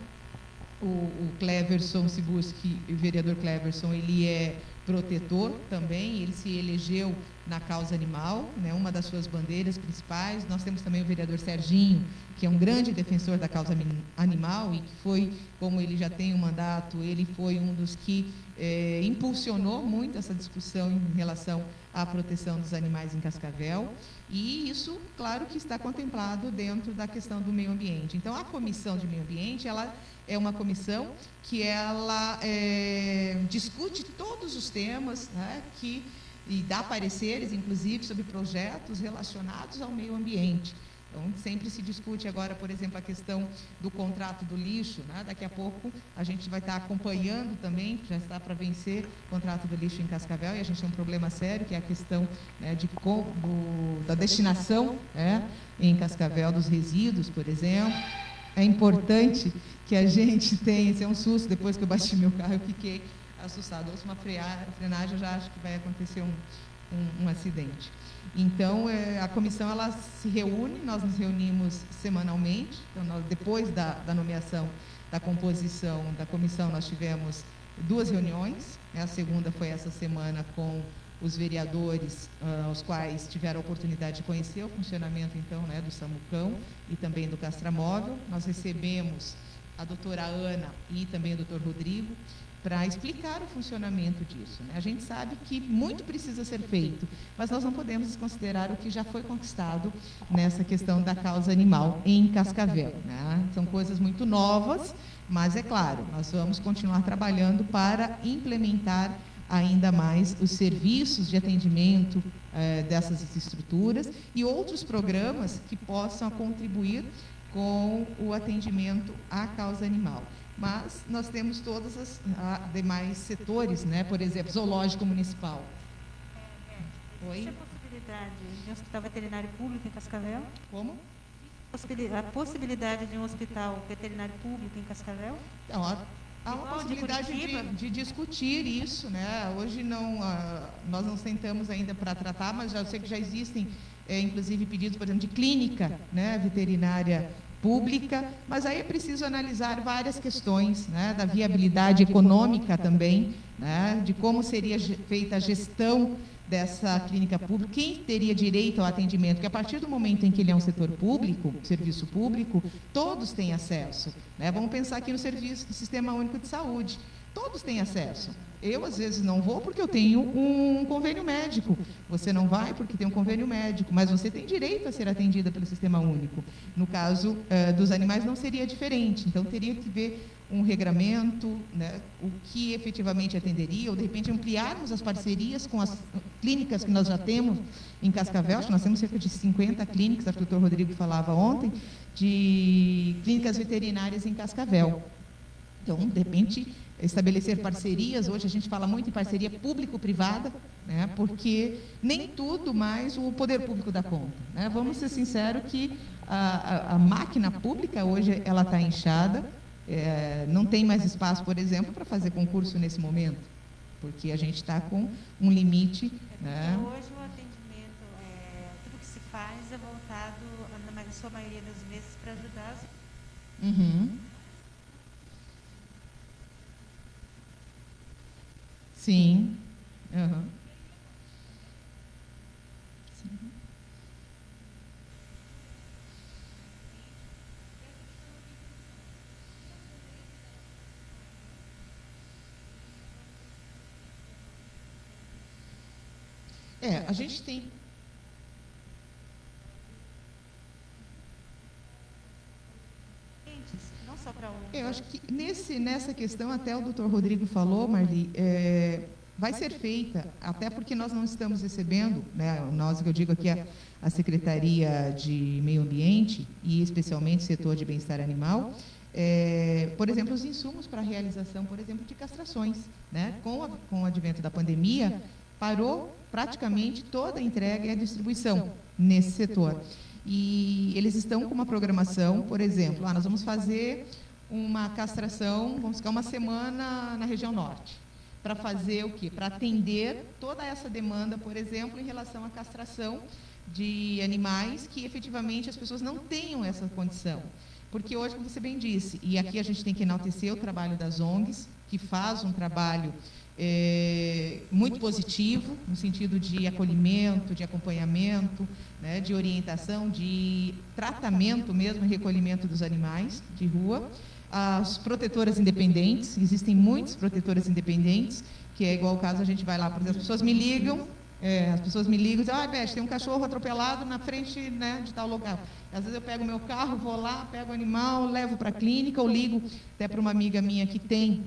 o, o Cleverson Sibuski, o vereador Cleverson, ele é protetor também, ele se elegeu na causa animal, né, uma das suas bandeiras principais. Nós temos também o vereador Serginho, que é um grande defensor da causa animal e que foi, como ele já tem um mandato, ele foi um dos que eh, impulsionou muito essa discussão em relação à proteção dos animais em Cascavel. E isso, claro, que está contemplado dentro da questão do meio ambiente. Então, a comissão de meio ambiente, ela é uma comissão que ela eh, discute todos os temas né, que e dá pareceres, inclusive, sobre projetos relacionados ao meio ambiente. Então, sempre se discute agora, por exemplo, a questão do contrato do lixo. Né? Daqui a pouco a gente vai estar acompanhando também, já está para vencer o contrato do lixo em Cascavel, e a gente tem um problema sério, que é a questão né, de, do- da destinação né, em Cascavel dos resíduos, por exemplo. É importante que a gente tenha, isso é um susto, depois que eu bati meu carro, eu fiquei assustado. Ouço uma frenagem, eu já acho que vai acontecer um, um, um acidente. Então, eh, a comissão ela se reúne, nós nos reunimos semanalmente. Então, nós- depois da, da nomeação da composição da comissão, nós tivemos duas reuniões. né? A segunda foi essa semana com os vereadores, ah, os quais tiveram a oportunidade de conhecer o funcionamento, então, né, do Samucão e também do Castramóvel. Nós recebemos a doutora Ana e também o doutor Rodrigo para explicar o funcionamento disso. Né? A gente sabe que muito precisa ser feito, mas nós não podemos desconsiderar o que já foi conquistado nessa questão da causa animal em Cascavel. Né? São coisas muito novas, mas é claro, nós vamos continuar trabalhando para implementar ainda mais os serviços de atendimento eh, dessas estruturas e outros programas que possam contribuir com o atendimento à causa animal mas nós temos todos os demais setores, né? por exemplo, zoológico municipal. Oi? Existe a possibilidade de um hospital veterinário público em Cascavel? Como? A possibilidade de um hospital veterinário público em Cascavel? Não, há, uma possibilidade de, de, de, discutir isso, né? Hoje não, uh, nós não sentamos ainda para tratar, mas já sei que já existem, é, inclusive pedidos, por exemplo, de clínica, né, veterinária pública, mas aí é preciso analisar várias questões né, da viabilidade econômica também, né, de como seria feita a gestão dessa clínica pública, quem teria direito ao atendimento, que a partir do momento em que ele é um setor público, serviço público, todos têm acesso. Né? Vamos pensar aqui no serviço do Sistema Único de Saúde. Todos têm acesso. Eu, às vezes, não vou porque eu tenho um convênio médico. Você não vai porque tem um convênio médico, mas você tem direito a ser atendida pelo sistema único. No caso uh, dos animais, não seria diferente. Então, teria que ver um regramento, né, o que efetivamente atenderia, ou de repente ampliarmos as parcerias com as clínicas que nós já temos em Cascavel, nós temos cerca de 50 clínicas, o doutor Rodrigo falava ontem, de clínicas veterinárias em Cascavel. Então, de repente, estabelecer parcerias. Hoje a gente fala muito em parceria público-privada, né, porque nem tudo mais o poder público dá conta. Né? Vamos ser sinceros que a, a, a máquina pública hoje ela está inchada, é, não tem mais espaço, por exemplo, para fazer concurso nesse momento, porque a gente está com um limite. Né? Hoje o atendimento, é, tudo que se faz é voltado, na sua maioria das vezes, para ajudar as... Uhum. Sim. Uhum. Sim. É, a gente tem só para um. Eu acho que nesse, nessa questão, até o doutor Rodrigo falou, Marli, é, vai ser feita, até porque nós não estamos recebendo, né, nós que eu digo aqui, a, a Secretaria de Meio Ambiente, e especialmente o setor de bem-estar animal, é, por exemplo, os insumos para a realização, por exemplo, de castrações. Né? Com, a, com o advento da pandemia, parou praticamente toda a entrega e a distribuição nesse setor. E eles estão com uma programação, por exemplo, ah, nós vamos fazer uma castração, vamos ficar uma semana na região norte. Para fazer o quê? Para atender toda essa demanda, por exemplo, em relação à castração de animais que efetivamente as pessoas não tenham essa condição. Porque hoje, como você bem disse, e aqui a gente tem que enaltecer o trabalho das ONGs, que faz um trabalho é, muito positivo, no sentido de acolhimento, de acompanhamento, né, de orientação, de tratamento mesmo, recolhimento dos animais de rua. As protetoras independentes, existem muitas protetoras independentes, que é igual o caso, a gente vai lá, por exemplo, as pessoas me ligam, é, as pessoas me ligam e dizem, ah, Beth, tem um cachorro atropelado na frente né, de tal local. Às vezes eu pego o meu carro, vou lá, pego o animal, levo para a clínica, ou ligo até para uma amiga minha que tem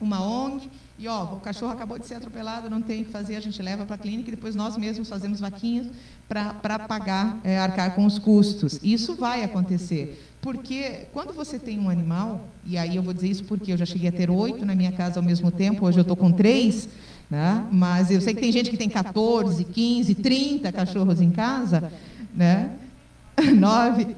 uma ONG, e ó, o cachorro acabou de ser atropelado, não tem o que fazer, a gente leva para a clínica e depois nós mesmos fazemos vaquinhas para pagar, é, arcar com os custos. Isso vai acontecer. Porque quando você tem um animal, e aí eu vou dizer isso porque eu já cheguei a ter oito na minha casa ao mesmo tempo, hoje eu estou com três, né? mas eu sei que tem gente que tem 14, 15, 30 cachorros em casa, né? nove.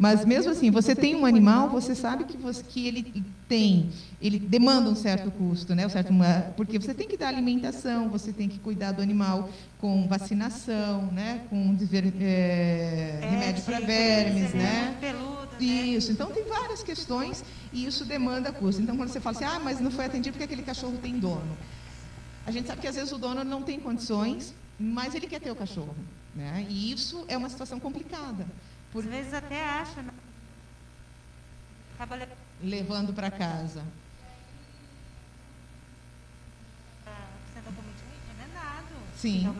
Mas mesmo assim, você tem um animal, você sabe que, você, que ele tem, ele demanda um certo custo, né? Um certo, porque você tem que dar alimentação, você tem que cuidar do animal com vacinação, né? Com é, remédio para vermes, né? Né? isso. Então tem várias questões e isso demanda custo. Então quando você fala assim, ah, mas não foi atendido porque aquele cachorro tem dono. A gente sabe que às vezes o dono não tem condições, mas ele quer ter o cachorro. Né? E isso é uma situação complicada. Por vezes até acha, né? acaba levando para casa. Sim.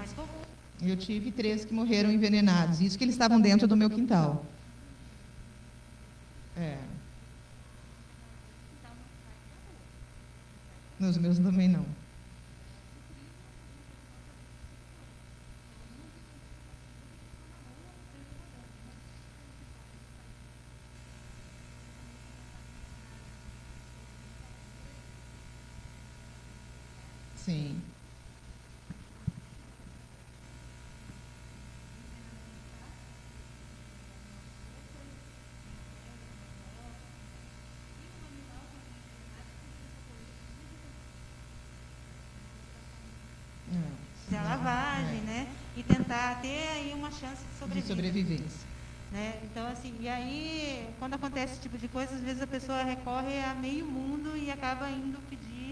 Eu tive três que morreram envenenados. Isso que eles estavam dentro do meu quintal. É. Nos meus também não. Sim. Fazer a lavagem, né? E tentar ter aí uma chance de De sobrevivência. sobrevivência. né? Então, assim, e aí, quando acontece esse tipo de coisa, às vezes a pessoa recorre a meio mundo e acaba indo pedir.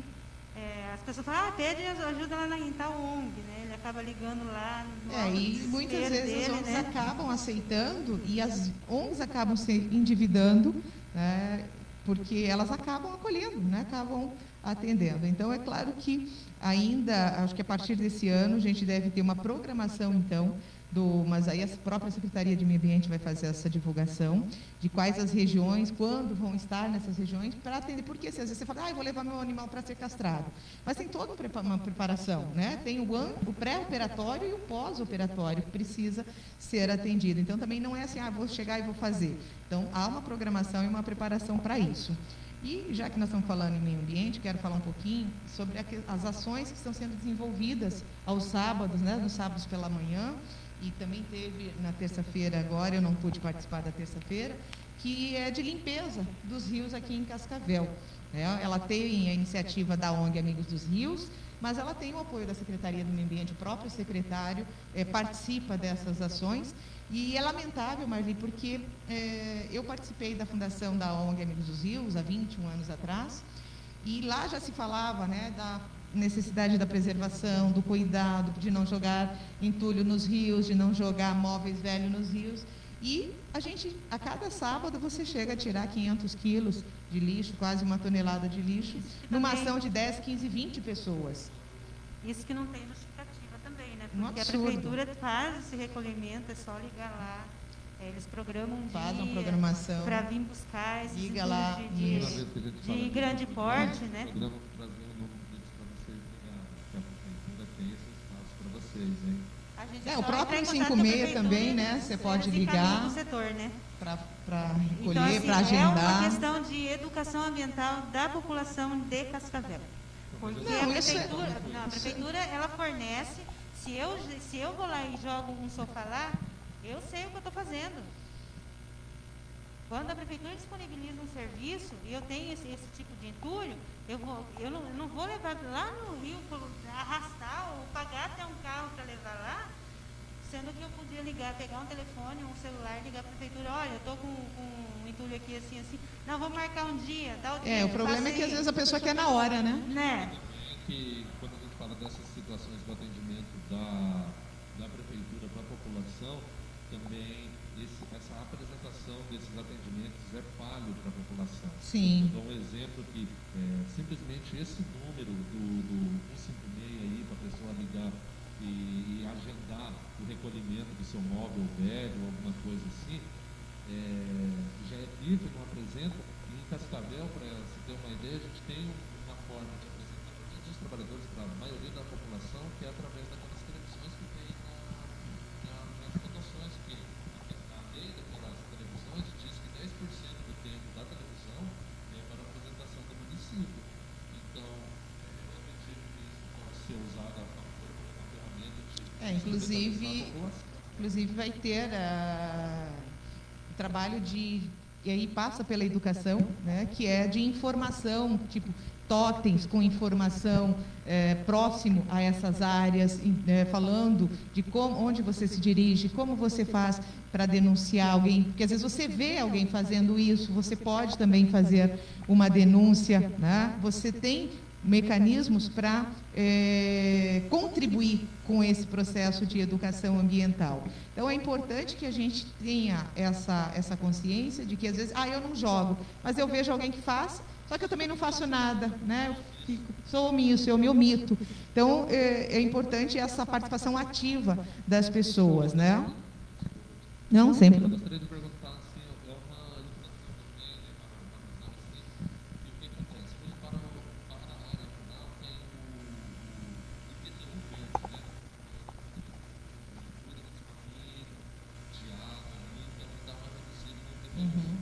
É, as pessoas falam, ah, pede ajuda lá na, em tal ONG, né? Ele acaba ligando lá. É, e muitas vezes dele, as ONGs né? acabam aceitando e as ONGs acabam se endividando, né, porque elas acabam acolhendo, né, acabam atendendo. Então, é claro que ainda, acho que a partir desse ano, a gente deve ter uma programação, então, do, mas aí a própria Secretaria de Meio Ambiente vai fazer essa divulgação de quais as regiões, quando vão estar nessas regiões, para atender. Porque se às vezes você fala, ah, eu vou levar meu animal para ser castrado. Mas tem toda um uma preparação, né? Tem o, pré-operatório e o pós-operatório que precisa ser atendido. Então também não é assim, ah, vou chegar e vou fazer. Então há uma programação e uma preparação para isso. E já que nós estamos falando em meio ambiente, quero falar um pouquinho sobre as ações que estão sendo desenvolvidas aos sábados, né, nos sábados pela manhã, e também teve na terça-feira agora, eu não pude participar da terça-feira, que é de limpeza dos rios aqui em Cascavel. né? Ela tem a iniciativa da ONG Amigos dos Rios, mas ela tem o apoio da Secretaria do Meio Ambiente, o próprio secretário eh, participa dessas ações. E é lamentável, Marli, porque eh, eu participei da fundação da ONG Amigos dos Rios há 21 anos atrás, e lá já se falava né, da necessidade da preservação, do cuidado, de não jogar entulho nos rios, de não jogar móveis velhos nos rios. E a gente, a cada sábado, você chega a tirar 500 quilos de lixo, quase uma tonelada de lixo, numa ação de 10, 15, 20 pessoas. Isso que não tem justificativa também, né? Um Porque a absurdo. prefeitura faz esse recolhimento, é só ligar lá. É, eles programam um Faz uma dia programação. para vir buscar esses Liga lá de, a de de- grande porte, né? Programa trazer o número disso para vocês ligarem, que a prefeitura tem esse espaço para vocês, É, o próprio entra em contato com a 56 prefeitura, também, né? Você pode ligar. setor, né? Para Então, recolher, assim, para é uma agendar. questão de educação ambiental da população de Cascavel. Porque Não, a é- prefeitura, não, a prefeitura, ela fornece, se eu, se eu vou lá e jogo um sofá lá, eu sei o que eu estou fazendo. Quando a prefeitura disponibiliza um serviço e eu tenho esse, esse tipo de entulho, eu, vou, eu, não, eu não vou levar lá no rio, arrastar ou pagar até um carro para levar lá, sendo que eu podia ligar, pegar um telefone, um celular, ligar para a prefeitura, olha, eu estou com, com um entulho aqui assim, assim. Não, vou marcar um dia, dá o dia. É, o problema é que às vezes a pessoa quer na hora, né? Né? Também que quando a gente fala dessas situações do atendimento da, da prefeitura para a população, também esse- essa apresentação desses atendimentos é falho para a população. Sim. Eu dou um exemplo que é, simplesmente esse número do, do 156 aí para a pessoa ligar e, e agendar o recolhimento do seu móvel velho, alguma coisa assim, é, já é livre, não apresenta. E em Cascavel, para se ter uma ideia, a gente tem uma forma de apresentar para todos os trabalhadores, para a maioria da população, que é através daquelas televisões que tem na, na, nas fundações, que a lei daquelas televisões diz que 10% do tempo da televisão é para a apresentação do município. Então, eu acredito que isso pode ser usado a favor como uma ferramenta de É, inclusive-. Inclusive vai ter ah, o trabalho de e aí passa pela educação, né, que é de informação, tipo totens com informação eh, próximo a essas áreas, eh, falando de como, onde você se dirige, como você faz para denunciar alguém, porque às vezes você vê alguém fazendo isso, você pode também fazer uma denúncia, né? Você tem mecanismos para eh, contribuir com esse processo de educação ambiental. Então é importante que a gente tenha essa, essa consciência de que às vezes, ah, eu não jogo, mas eu vejo alguém que faz, só que eu também não faço nada, né? sou omisso, eu me omito. Então, é, é importante essa participação ativa das pessoas, né? Não, sempre. Eu gostaria de perguntar assim, é uma educação também, né, uma, uma visão assim, e o que acontece? Hoje para, o- para a área rural tem o, o IPTU verde, né? Cuida das famílias, de água, ali, então dá uma reduzida no IPTU. Uhum.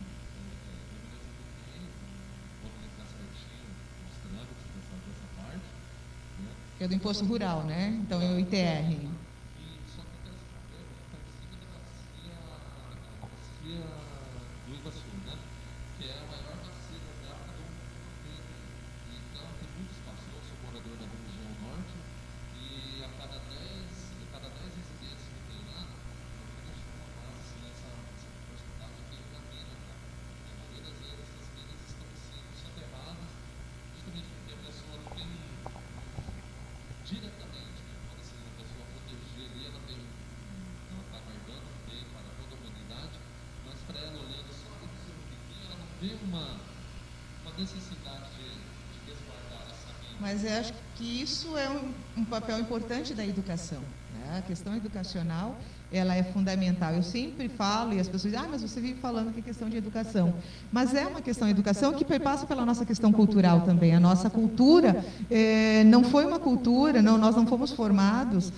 É, eu mesmo tenho, vou analisar certinho os trâmites dessa, dessa parte, né? Que é do imposto rural, né? Então, é o ITR. E só que aquelas problemas participa da bacia, a bacia do Iguaçu, né? Que é a maior bacia da água do mundo. Então tem muito espaço. Eu sou morador da região norte e a cada 10, a cada 10 residentes que tem lá, apenas uma base, assim, essa, essa porcentagem tem uma mina lá. E a maioria das vezes essas minas estão sendo soterradas justamente porque a pessoa não tem diretamente, né? Quando assim, a pessoa proteger ali, ela tem, um- ela está guardando bem para toda a humanidade, mas para ela olhando só para o seu biquinho, ela não vê uma, uma necessidade de, de resguardar essa mina. Mas eu acho que isso é um, um papel importante da educação. né? A questão educacional ela é fundamental. Eu sempre falo e as pessoas dizem, ah, mas você vive falando que é questão de educação. Mas é uma questão de educação que perpassa pela nossa questão cultural também. A nossa cultura eh, não foi uma cultura, não, nós não fomos formados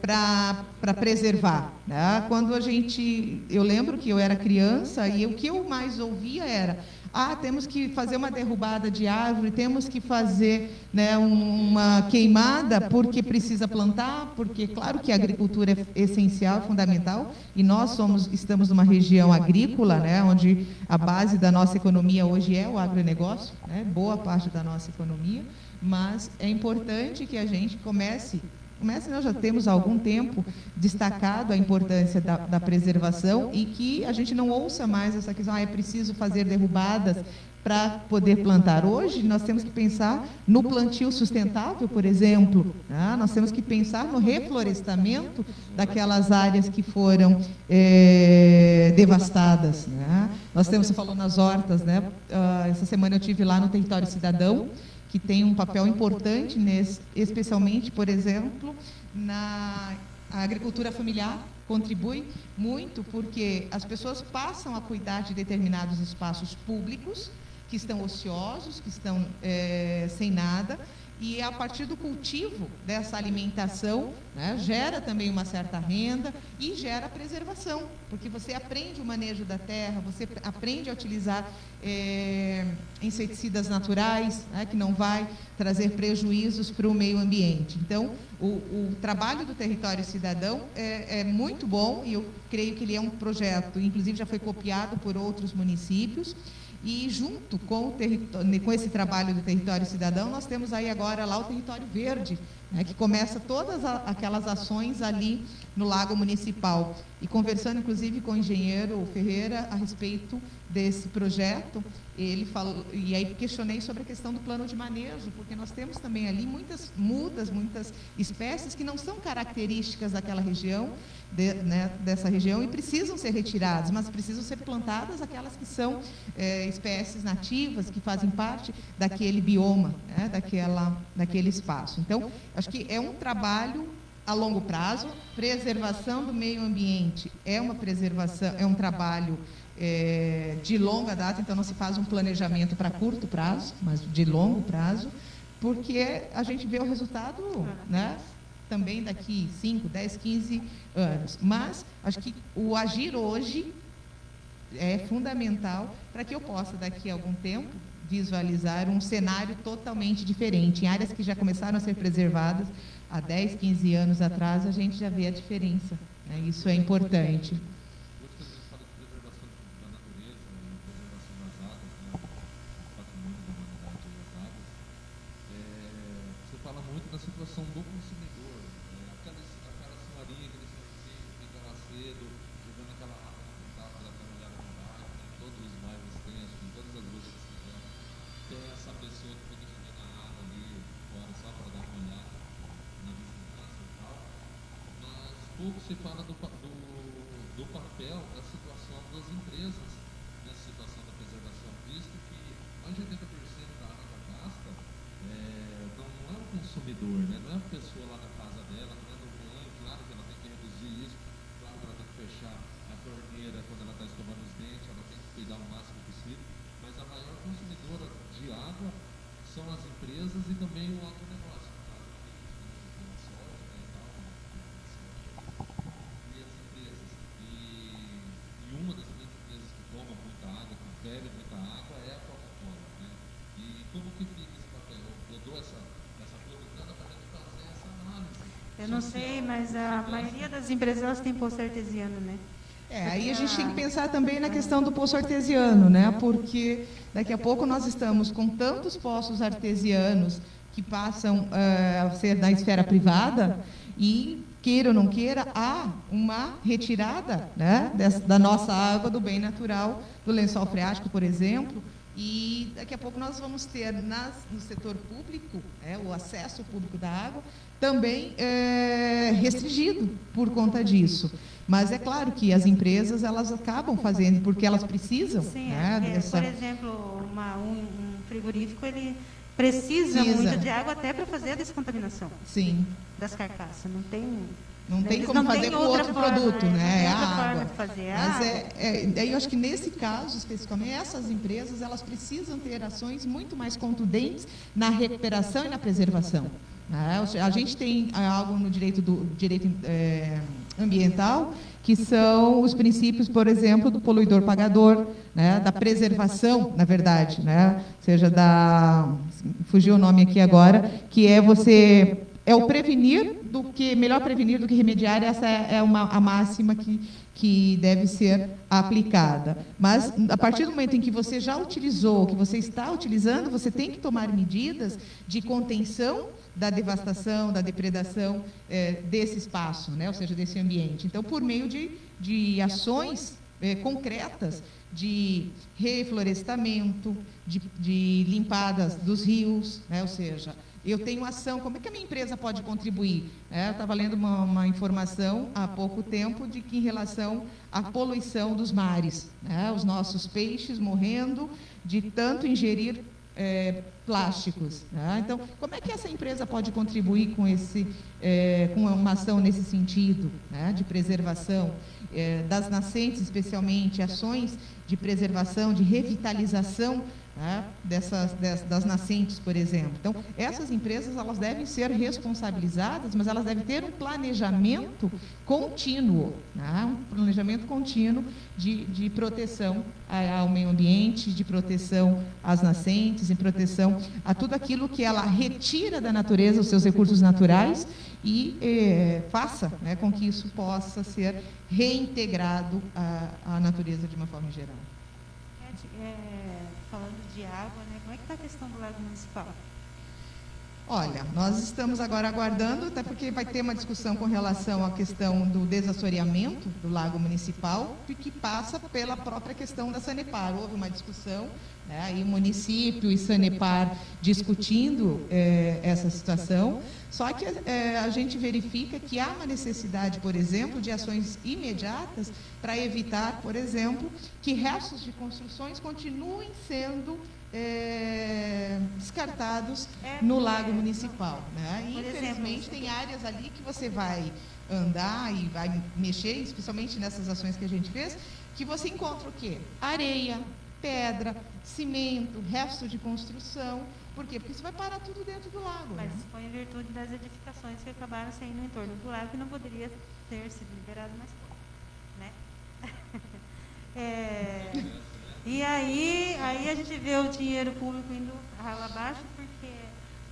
para preservar. né? Quando a gente, eu lembro que eu era criança e o que eu mais ouvia era ah, temos que fazer uma derrubada de árvore, temos que fazer né, um- uma queimada porque precisa plantar, porque claro que a agricultura é essencial, fundamental, e nós somos, estamos numa região agrícola, né, onde a base da nossa economia hoje é o agronegócio, né, boa parte da nossa economia, mas é importante que a gente comece Comece, nós já temos há algum tempo destacado a importância da, da preservação e que a gente não ouça mais essa questão, ah, é preciso fazer derrubadas para poder plantar. Hoje, nós temos que pensar no plantio sustentável, por exemplo, né? nós temos que pensar no reflorestamento daquelas áreas que foram eh, devastadas. Né? Nós temos, você falou nas hortas, né? Ah, essa semana eu tive lá no Território Cidadão, que tem um papel importante, nesse, especialmente, por exemplo, na agricultura familiar, contribui muito porque as pessoas passam a cuidar de determinados espaços públicos que estão ociosos, que estão eh, sem nada, e a partir do cultivo dessa alimentação, né, gera também uma certa renda e gera preservação, porque você aprende o manejo da terra, você aprende a utilizar eh, inseticidas naturais, né, que não vai trazer prejuízos para o meio ambiente. Então, o, o trabalho do Território Cidadão é, é muito bom e eu creio que ele é um projeto, inclusive já foi copiado por outros municípios. E junto com, o território, com esse trabalho do território cidadão, nós temos aí agora lá o território verde, né, que começa todas a, aquelas ações ali no Lago Municipal. E conversando, inclusive, com o engenheiro Ferreira a respeito desse projeto, ele falou, e aí questionei sobre a questão do plano de manejo, porque nós temos também ali muitas mudas, muitas espécies que não são características daquela região, de, né, dessa região, e precisam ser retiradas, mas precisam ser plantadas aquelas que são é, espécies nativas, que fazem parte daquele bioma, né, daquela, daquele espaço. Então, acho que é um trabalho a longo prazo, preservação do meio ambiente é uma preservação, é um trabalho é, de longa data, então não se faz um planejamento para curto prazo, mas de longo prazo, porque a gente vê o resultado né, também daqui 5, 10, 15 anos. Mas acho que o agir hoje é fundamental para que eu possa, daqui a algum tempo, visualizar um cenário totalmente diferente. Em áreas que já começaram a ser preservadas há 10, 15 anos atrás, a gente já vê a diferença. Né? Isso é importante. Hoje que a gente fala de preservação da natureza, né, preservação das águas, né, do patrimônio da humanidade e das águas, é, você fala muito da situação do consumidor. É, aquela, aquela senhorinha, aquele senhorzinho que fica lá cedo, jogando aquela água no quintal pela caminhada no bairro, que em todos os bairros tem, acho que em todas as ruas que se tem. Tem essa pessoa que fica jogando a água ali fora só para dar uma olhada na vizinhança e tal. Mas pouco se fala do, pa- do, do papel da situação das empresas nessa situação da preservação, visto que mais de 80% da água gasta é, consumidor, né? Não é a pessoa lá na casa dela, não é no banho, claro que ela tem que reduzir isso, claro que ela tem que fechar a torneira quando ela está escovando os dentes, ela tem que cuidar o máximo possível, mas a maior consumidora de água são as empresas e também o agronegócio. no caso, que tem soja, né, e tal, e as empresas. E, e uma das grandes empresas que toma muita água, que bebe muita água, é a Coca-Cola. Né? E como que fica esse papel? Eu dou essa, essa propaganda para a gente fazer essa análise. Eu não sei, mas a maioria das empresas elas têm poço artesiano, né? É, aí a gente tem que pensar também na questão do poço artesiano, né? Porque daqui a pouco nós estamos com tantos poços artesianos que passam eh, a ser da esfera privada e queira ou não queira há uma retirada, né, dessa- da nossa água do bem natural do lençol freático, por exemplo. E daqui a pouco nós vamos ter nas- no setor público, né, o acesso público da água, também é, restringido por conta disso. Mas é claro que as empresas elas acabam fazendo porque elas precisam. Sim, né, é, dessa- por exemplo, uma- um, um frigorífico ele precisa, Precisa. muito de água até para fazer a descontaminação Sim, das carcaças. Não tem. Não tem como não fazer têm com outro forma, produto, é, né? tem É água. fazer. Mas Ah, é, é, eu acho que nesse caso especificamente essas empresas elas precisam ter ações muito mais contundentes na recuperação e na preservação. né? A gente tem ah, algo no direito do direito eh, ambiental que são os princípios, por exemplo, do poluidor pagador, né? da preservação, na verdade, né? Ou seja, da fugiu o nome aqui agora, que é você é o prevenir do que melhor prevenir do que remediar essa é é uma a máxima que que deve ser aplicada mas a partir do momento em que você já utilizou que você está utilizando você tem que tomar medidas de contenção da devastação da depredação eh, desse espaço né ou seja desse ambiente então por meio de de ações eh, concretas de reflorestamento, de, de limpadas dos rios, né? ou seja, eu tenho ação, como é que a minha empresa pode contribuir? É, eu estava lendo uma, uma informação há pouco tempo de que em relação à poluição dos mares, né? os nossos peixes morrendo de tanto ingerir é, plásticos. né? Então, como é que essa empresa pode contribuir com, esse, é, com uma ação nesse sentido, né? de preservação é, das nascentes, especialmente ações de preservação, de revitalização né? dessas, des- das nascentes, por exemplo. Então, essas empresas elas devem ser responsabilizadas, mas elas devem ter um planejamento contínuo, né? um planejamento contínuo de, de proteção ao meio ambiente, de proteção às nascentes, de proteção a tudo aquilo que ela retira da natureza, os seus recursos naturais, e eh, faça né, com que isso possa ser reintegrado à, à natureza de uma forma geral. É, de água, né? Como é que está a questão do lago municipal? Olha, nós estamos agora aguardando, até porque vai ter uma discussão com relação à questão do desassoreamento do lago municipal, que passa pela própria questão da Sanepar. Houve uma discussão, né, aí o município e Sanepar discutindo eh, essa situação, só que eh, a gente verifica que há uma necessidade, por exemplo, de ações imediatas para evitar, por exemplo, que restos de construções continuem sendo eh, descartados É, no é, lago municipal. Né? E, infelizmente, tem áreas ali que você vai andar e vai mexer, especialmente nessas ações que a gente fez, que você encontra o quê? Areia, pedra, cimento, resto de construção. Por quê? Porque isso vai parar tudo dentro do lago. Mas né? foi em virtude das edificações que acabaram saindo em torno do lago que não poderia ter sido liberado mais pouco, né? É, e aí, aí a gente vê o dinheiro público indo rala abaixo porque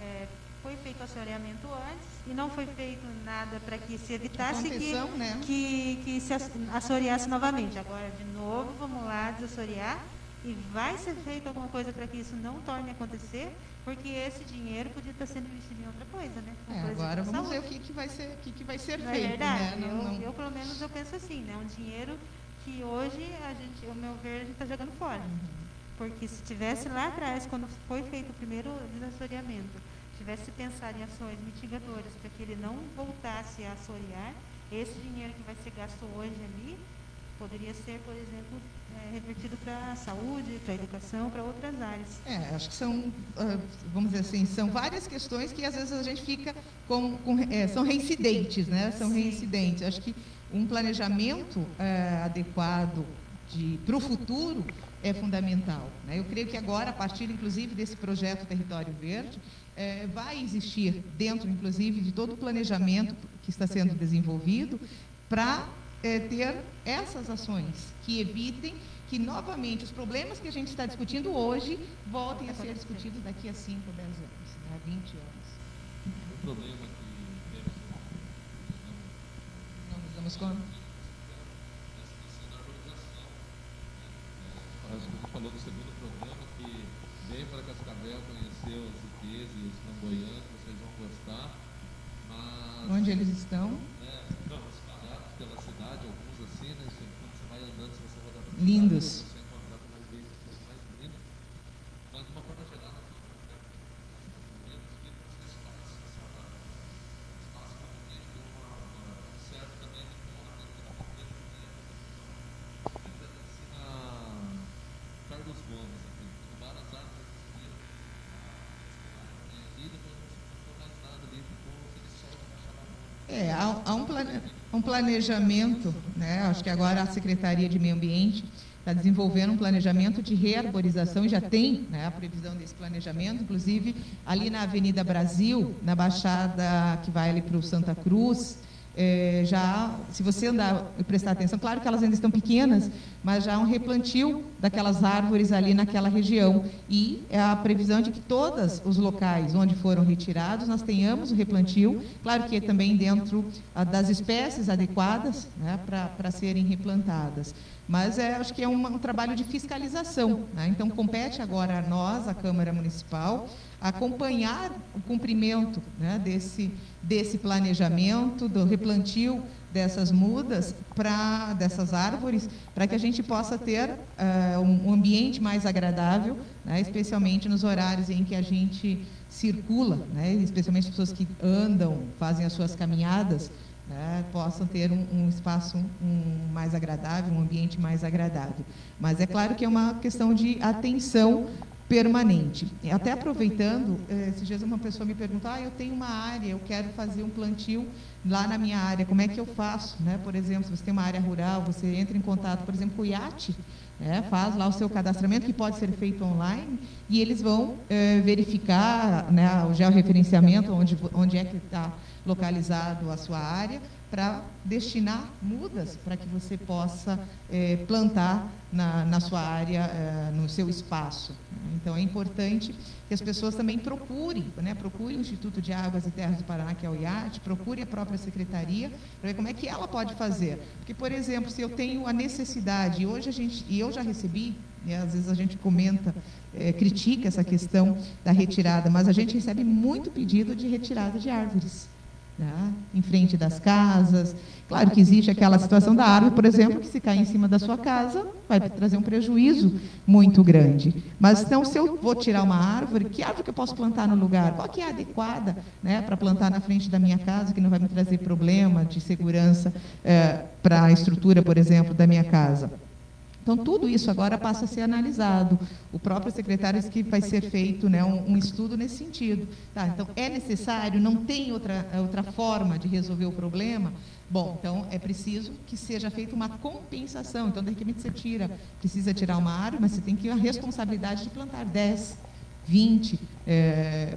é, foi feito assoreamento antes e não foi feito nada para que se evitasse que, né? que, que se ass- assoreasse novamente. Agora, de novo, vamos lá desassorear e vai ser feito alguma coisa para que isso não torne a acontecer, porque esse dinheiro podia estar sendo investido em outra coisa, né? É, coisa agora vamos ver o saúde. que, que vai ser, o que, que vai ser Não é feito. verdade? né? Não- eu, não- eu, pelo menos, eu penso assim, né? Um dinheiro que hoje, a gente, ao meu ver, a gente está jogando fora. Porque se tivesse lá atrás, quando foi feito o primeiro desassoreamento, tivesse pensado em ações mitigadoras para que ele não voltasse a assorear, esse dinheiro que vai ser gasto hoje ali poderia ser, por exemplo, é, revertido para a saúde, para a educação, para outras áreas. É, acho que são, ah, vamos dizer assim, são várias questões que às vezes a gente fica com, com é, são reincidentes, né? São reincidentes. Acho que um planejamento é, adequado para o futuro é fundamental. Né? Eu creio que agora, a partir, inclusive, desse projeto Território Verde, é, vai existir dentro, inclusive, de todo o planejamento que está sendo desenvolvido para é, ter essas ações que evitem que, novamente, os problemas que a gente está discutindo hoje voltem a ser discutidos daqui a 5, 10 anos, né, 20 anos. O problema que temos Não nos damos conta? Que a gente falou no segundo programa que veio para Cascavel conhecer os IPs e os flamboyantes, vocês vão gostar. Mas, Onde eles estão? né, não, espalhados pela cidade, alguns assim, né? Você- Quando você vai andando, se você rodar pela Lindos. cidade, você encontrar com mais vezes as mais bonitas. Mas de uma forma geral, né, menos que vocês façam essa espaço realmente de uma, uma certo também de uma Carlos Gomes aqui, roubaram as árvores e depois não ficou mais nada ali, ficou aquele sol que chamava É, há, há um, plane- um planejamento, né? acho que agora a Secretaria de Meio Ambiente está desenvolvendo um planejamento de rearborização e já tem né, a previsão desse planejamento, inclusive ali na Avenida Brasil, na Baixada que vai ali para o Santa Cruz, é, já, se você andar e prestar atenção, claro que elas ainda estão pequenas, mas já há um replantio daquelas árvores ali naquela região. E é a previsão de que todos os locais onde foram retirados, nós tenhamos o replantio, claro que é também dentro ah, das espécies adequadas né, para serem replantadas. Mas é, acho que é uma- um trabalho de fiscalização. né? Então, compete agora a nós, a Câmara Municipal, acompanhar o cumprimento né, desse, desse planejamento, do replantio dessas mudas, pra, dessas árvores, para que a gente possa ter um um ambiente mais agradável, né, especialmente nos horários em que a gente circula, né, especialmente as pessoas que andam, fazem as suas caminhadas, né, possam ter um, um espaço um, mais agradável, um ambiente mais agradável. Mas é claro que é uma questão de atenção permanente. Até aproveitando, eh, esses dias uma pessoa me perguntou, ah, eu tenho uma área, eu quero fazer um plantio lá na minha área, como é que eu faço? Né? Por exemplo, se você tem uma área rural, você entra em contato, por exemplo, com o IAT, né? faz lá o seu cadastramento, que pode ser feito online, e eles vão eh, verificar né, o georreferenciamento, onde, onde é que está localizado a sua área, para destinar mudas para que você possa eh, plantar na, na sua área, eh, no seu espaço. Então, é importante que as pessoas também procurem, né, procurem o Instituto de Águas e Terras do Paraná, que é o IAT, procure a própria secretaria, para ver como é que ela pode fazer. Porque, por exemplo, se eu tenho a necessidade, e hoje a gente, e eu já recebi, e às vezes a gente comenta, eh, critica essa questão da retirada, mas a gente recebe muito pedido de retirada de árvores né, em frente das casas. Claro que existe aquela situação da árvore, por exemplo, que se cair em cima da sua casa, vai trazer um prejuízo muito grande. Mas então, se eu vou tirar uma árvore, que árvore que eu posso plantar no lugar? Qual que é a adequada né, para plantar na frente da minha casa, que não vai me trazer problema de segurança para a estrutura, por exemplo, da minha casa? Então, tudo isso agora passa a ser analisado. O próprio secretário disse que vai ser feito né, um, um estudo nesse sentido. Tá, então, é necessário, não tem outra, outra forma de resolver o problema? Bom, então é preciso que seja feita uma compensação. Então, de repente, você tira, precisa tirar uma árvore, mas você tem que a responsabilidade de plantar 10, 20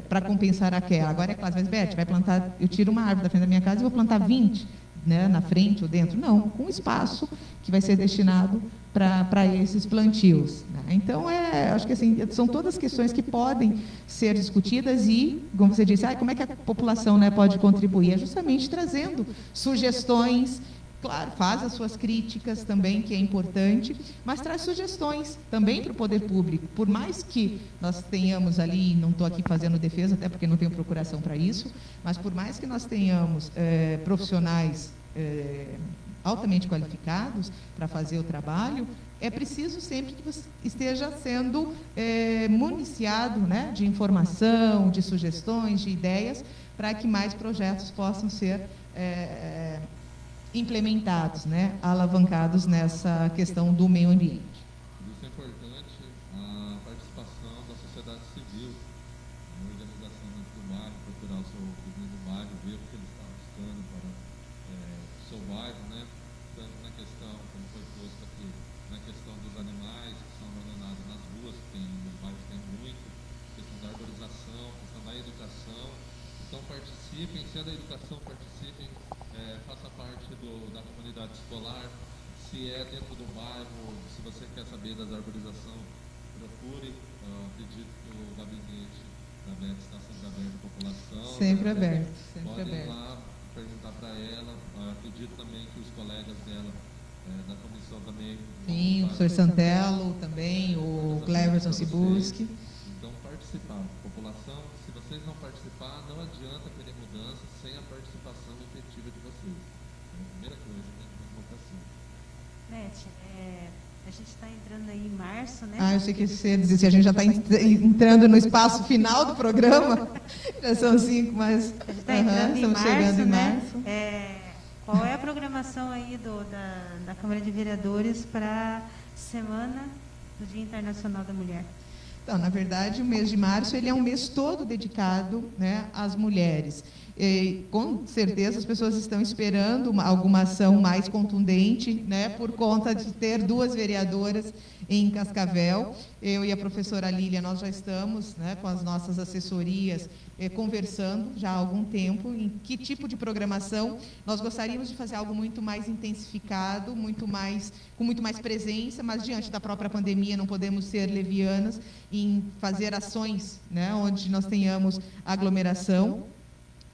para compensar aquela. Agora é claro, mas Beth, vai plantar, eu tiro uma árvore da frente da minha casa e vou plantar 20 né, na frente ou dentro. Não, com espaço que vai ser destinado para esses plantios. né? Então, é, acho que assim, são todas questões que podem ser discutidas e, como você disse, ah, como é que a população né, pode contribuir? É justamente trazendo sugestões, claro, faz as suas críticas também, que é importante, mas traz sugestões também para o poder público. Por mais que nós tenhamos ali, não estou aqui fazendo defesa, até porque não tenho procuração para isso, mas por mais que nós tenhamos eh, profissionais eh, altamente qualificados para fazer o trabalho, é preciso sempre que você esteja sendo eh, municiado né, de informação, de sugestões, de ideias, para que mais projetos possam ser eh, implementados, né, alavancados nessa questão do meio ambiente. Isso é importante, a participação da sociedade civil, a organização do bairro, procurar o seu vizinho do bairro, ver o que ele está buscando para é, o seu bairro, né? tanto na questão, como foi posto aqui, na questão dos animais que são abandonados nas ruas, que tem, nos bairros tem muito, questão da arborização, questão da educação. Então participem, se é da educação, participem é, faça parte do, da comunidade escolar, se é dentro do bairro, se você quer saber das arborização, procure, uh, acredito que o gabinete da BET está sempre aberto à população. Sempre né? aberto, sempre Podem aberto. lá perguntar para ela, uh, acredito também que os colegas dela é, da comissão também. Sim, o professor Santelo também, o Cleverson Sibuski. Então, participar. População, se vocês não participar, não adianta querer mudança sem a participação efetiva de vocês. É a primeira coisa, tem que democracia. Nete, é, a gente está entrando aí em março, né? Ah, eu sei que você dizer se a gente já está entrando no espaço final do programa. Já são cinco, mas a gente está entrando em estamos março, chegando em né? março. É, qual é a programação aí do, da, da Câmara de Vereadores para a Semana do Dia Internacional da Mulher? Então, na verdade, o mês de março ele é um mês todo dedicado né, às mulheres. E, com certeza as pessoas estão esperando uma, alguma ação mais contundente, né, por conta de ter duas vereadoras em Cascavel. Eu e a professora Lília, nós já estamos né, com as nossas assessorias eh, conversando já há algum tempo em que tipo de programação nós gostaríamos de fazer algo muito mais intensificado, muito mais com muito mais presença, mas diante da própria pandemia não podemos ser levianas em fazer ações, né, onde nós tenhamos aglomeração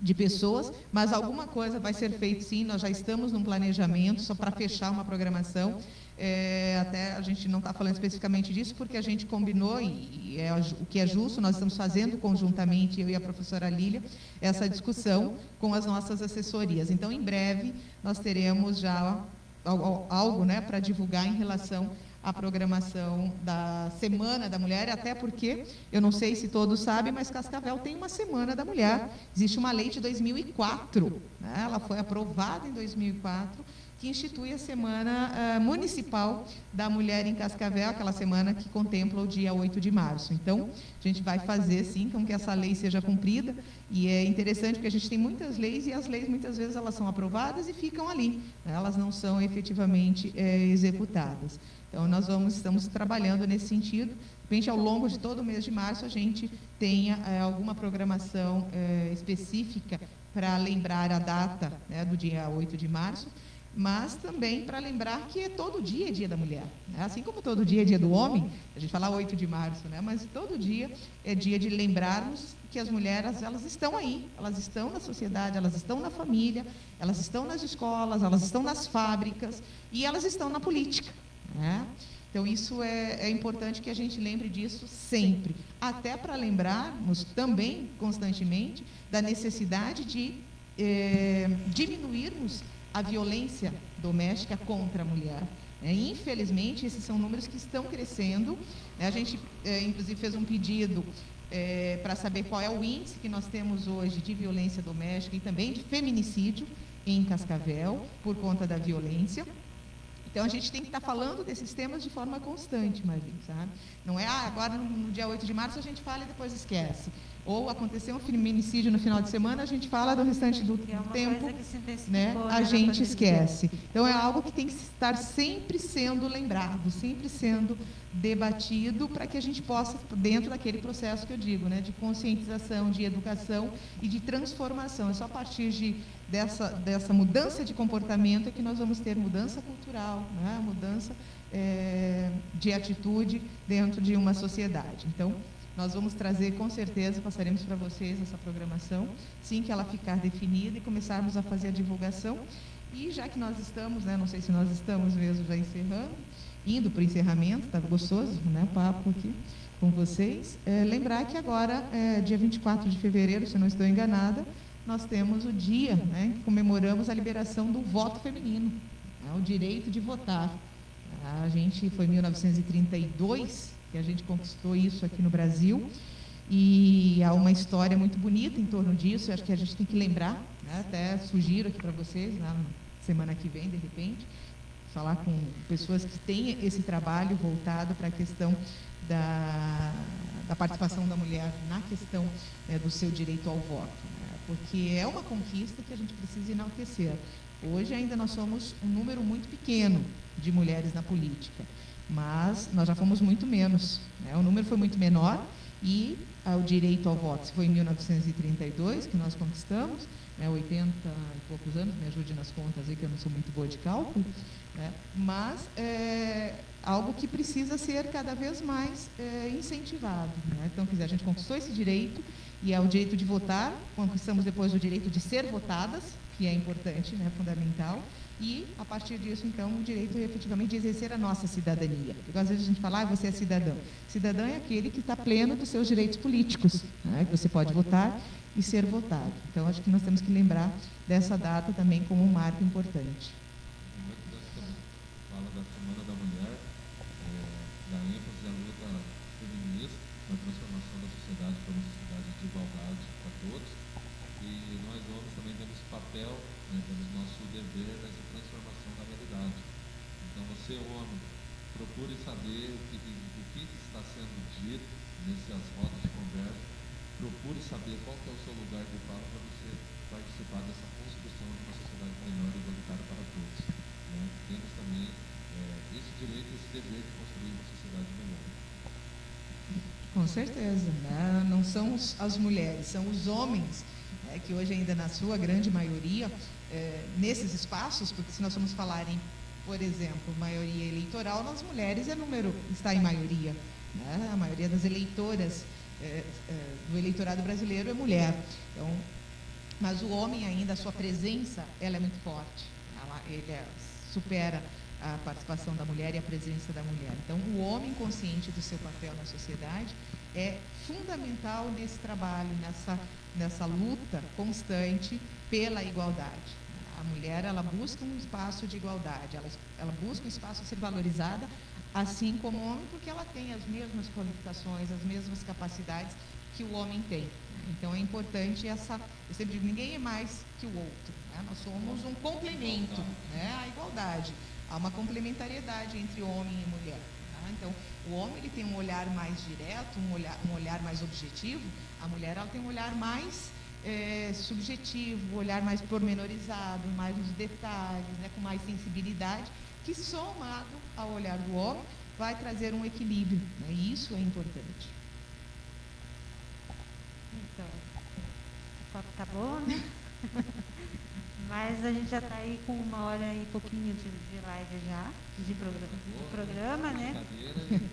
de pessoas, mas alguma coisa vai ser feita sim, nós já estamos num planejamento, só para fechar uma programação. É, até a gente não está falando especificamente disso, porque a gente combinou, e, é o que é justo, nós estamos fazendo conjuntamente, eu e a professora Lília, essa discussão com as nossas assessorias. Então, em breve, nós teremos já algo, algo né, para divulgar em relação a programação da Semana da Mulher, até porque, eu não sei se todos sabem, mas Cascavel tem uma Semana da Mulher. Existe uma lei de 2004, né? ela foi aprovada em 2004, que institui a Semana uh, Municipal da Mulher em Cascavel, aquela semana que contempla o dia 8 de março. Então, a gente vai fazer, sim, com que essa lei seja cumprida, e é interessante porque a gente tem muitas leis, e as leis, muitas vezes, elas são aprovadas e ficam ali, né? elas não são efetivamente é, executadas. Então, nós vamos, estamos trabalhando nesse sentido. Repente, ao longo de todo o mês de março, a gente tenha é, alguma programação é, específica para lembrar a data né, do dia 8 de março, mas também para lembrar que todo dia é dia da mulher. Né? Assim como todo dia é dia do homem, a gente fala 8 de março, né? mas todo dia é dia de lembrarmos que as mulheres elas estão aí, elas estão na sociedade, elas estão na família, elas estão nas escolas, elas estão nas fábricas e elas estão na política. Né? Então, isso é, é, importante que a gente lembre disso sempre, até para lembrarmos também, constantemente, da necessidade de é, diminuirmos a violência doméstica contra a mulher. É, infelizmente, esses são números que estão crescendo. Né? A gente, é, inclusive, fez um pedido é, para saber qual é o índice que nós temos hoje de violência doméstica e também de feminicídio em Cascavel, por conta da violência. Então, a gente tem que estar falando desses temas de forma constante, Maria, sabe? Não é, ah, agora no, no dia 8 de março a gente fala e depois esquece. Ou aconteceu um feminicídio no final de semana, a gente fala do restante do é tempo, né, a gente esquece. Então é algo que tem que estar sempre sendo lembrado, sempre sendo debatido para que a gente possa, dentro daquele processo que eu digo, né, de conscientização, de educação e de transformação. É só a partir de, dessa, dessa mudança de comportamento é que nós vamos ter mudança cultural, né, mudança é, de atitude dentro de uma sociedade. Então, nós vamos trazer, com certeza, passaremos para vocês essa programação, sim que ela ficar definida e começarmos a fazer a divulgação. E já que nós estamos, né, não sei se nós estamos mesmo já encerrando, indo para o encerramento, está gostoso né, papo aqui com vocês, é, lembrar que agora, é, dia 24 de fevereiro, se não estou enganada, nós temos o dia né, que comemoramos a liberação do voto feminino, né, o direito de votar. A gente foi em 1932 que a gente conquistou isso aqui no Brasil. E há uma história muito bonita em torno disso, acho que a gente tem que lembrar, né? até sugiro aqui para vocês, né? semana que vem, de repente, falar com pessoas que têm esse trabalho voltado para a questão da, da participação da mulher na questão né, do seu direito ao voto. Porque é uma conquista que a gente precisa enaltecer. Hoje ainda nós somos um número muito pequeno de mulheres na política, mas nós já fomos muito menos. Né? O número foi muito menor e ah, o direito ao voto foi em 1932 que nós conquistamos, né, 80 e poucos anos, me ajude nas contas aí que eu não sou muito boa de cálculo, né, mas é algo que precisa ser cada vez mais é, incentivado. Né? Então, quer dizer, a gente conquistou esse direito e é o direito de votar, conquistamos depois o direito de ser votadas, que é importante, né, fundamental, e, a partir disso, então, o direito efetivamente de exercer a nossa cidadania. Porque às vezes a gente fala, ah, você é cidadão. Cidadão é aquele que está pleno dos seus direitos políticos, né, que você pode votar e ser votado. Então, acho que nós temos que lembrar dessa data também como um marco importante. Fala da Semana da Mulher, é, da ênfase luta feminista, na transformação da sociedade para igualdade para todos. E nós homens também temos papel, né, temos nosso dever nessa transformação da realidade. Então, você, homem, procure saber o que, o que está sendo dito nessas rodas de conversa procure saber qual é o seu lugar de fala para você participar dessa construção de uma sociedade melhor e igualitária para todos. Né? Temos também é, esse direito, esse dever de construir uma sociedade melhor. Com certeza. Né? Não são as mulheres, são os homens, né, que hoje ainda na sua grande maioria, é, nesses espaços, porque se nós formos falar em, por exemplo, maioria eleitoral, nas mulheres é número, está em maioria. Né? A maioria das eleitoras é, é, do eleitorado brasileiro é mulher. Então, mas o homem ainda, a sua presença, ela é muito forte. Ela, ele é, supera a participação da mulher e a presença da mulher. Então, o homem consciente do seu papel na sociedade é fundamental nesse trabalho, nessa, nessa luta constante pela igualdade. A mulher, ela busca um espaço de igualdade, ela, ela busca um espaço a ser valorizada, assim como o homem, porque ela tem as mesmas qualificações, as mesmas capacidades que o homem tem. Então é importante essa. Eu sempre digo, ninguém é mais que o outro. Né? Nós somos um complemento, né? a igualdade. Há uma complementariedade entre homem e mulher. Tá? Então, o homem ele tem um olhar mais direto, um olhar, um olhar mais objetivo, a mulher ela tem um olhar mais é, subjetivo, um olhar mais pormenorizado, mais nos detalhes, né? com mais sensibilidade que somado ao olhar do homem vai trazer um equilíbrio. Né? E isso é importante. Então, o foto está boa, né? Mas a gente já está aí com uma hora e pouquinho de, de live já, de programa, de programa né?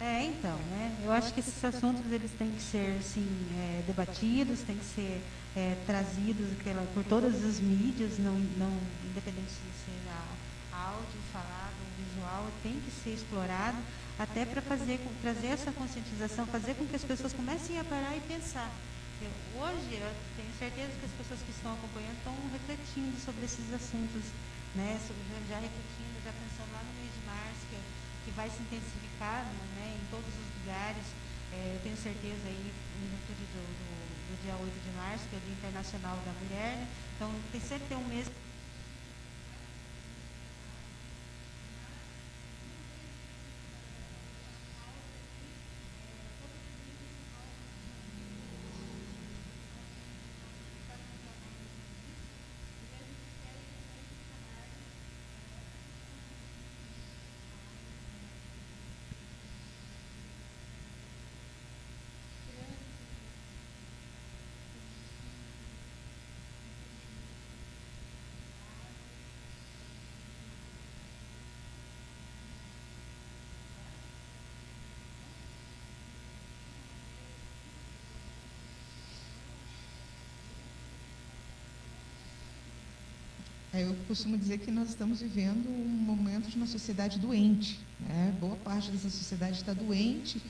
É, então, né? Eu acho que esses assuntos eles têm que ser assim, é, debatidos, têm que ser é, trazidos pela, por todas as mídias, não, não independente se seja áudio, falado, visual, tem que ser explorado até para fazer, trazer essa conscientização, fazer com que as pessoas comecem a parar e pensar. Eu, hoje, eu certeza que as pessoas que estão acompanhando estão refletindo sobre esses assuntos, né? Sobre, já refletindo, já pensando lá no mês de março, que, que vai se intensificar né, em todos os lugares. É, eu tenho certeza aí, em virtude do, do, do, dia 8 de março, que é o Dia Internacional da Mulher. Né? Então, tem sempre ter um mês É, eu costumo dizer que nós estamos vivendo um momento de uma sociedade doente. Né? Boa parte dessa sociedade está doente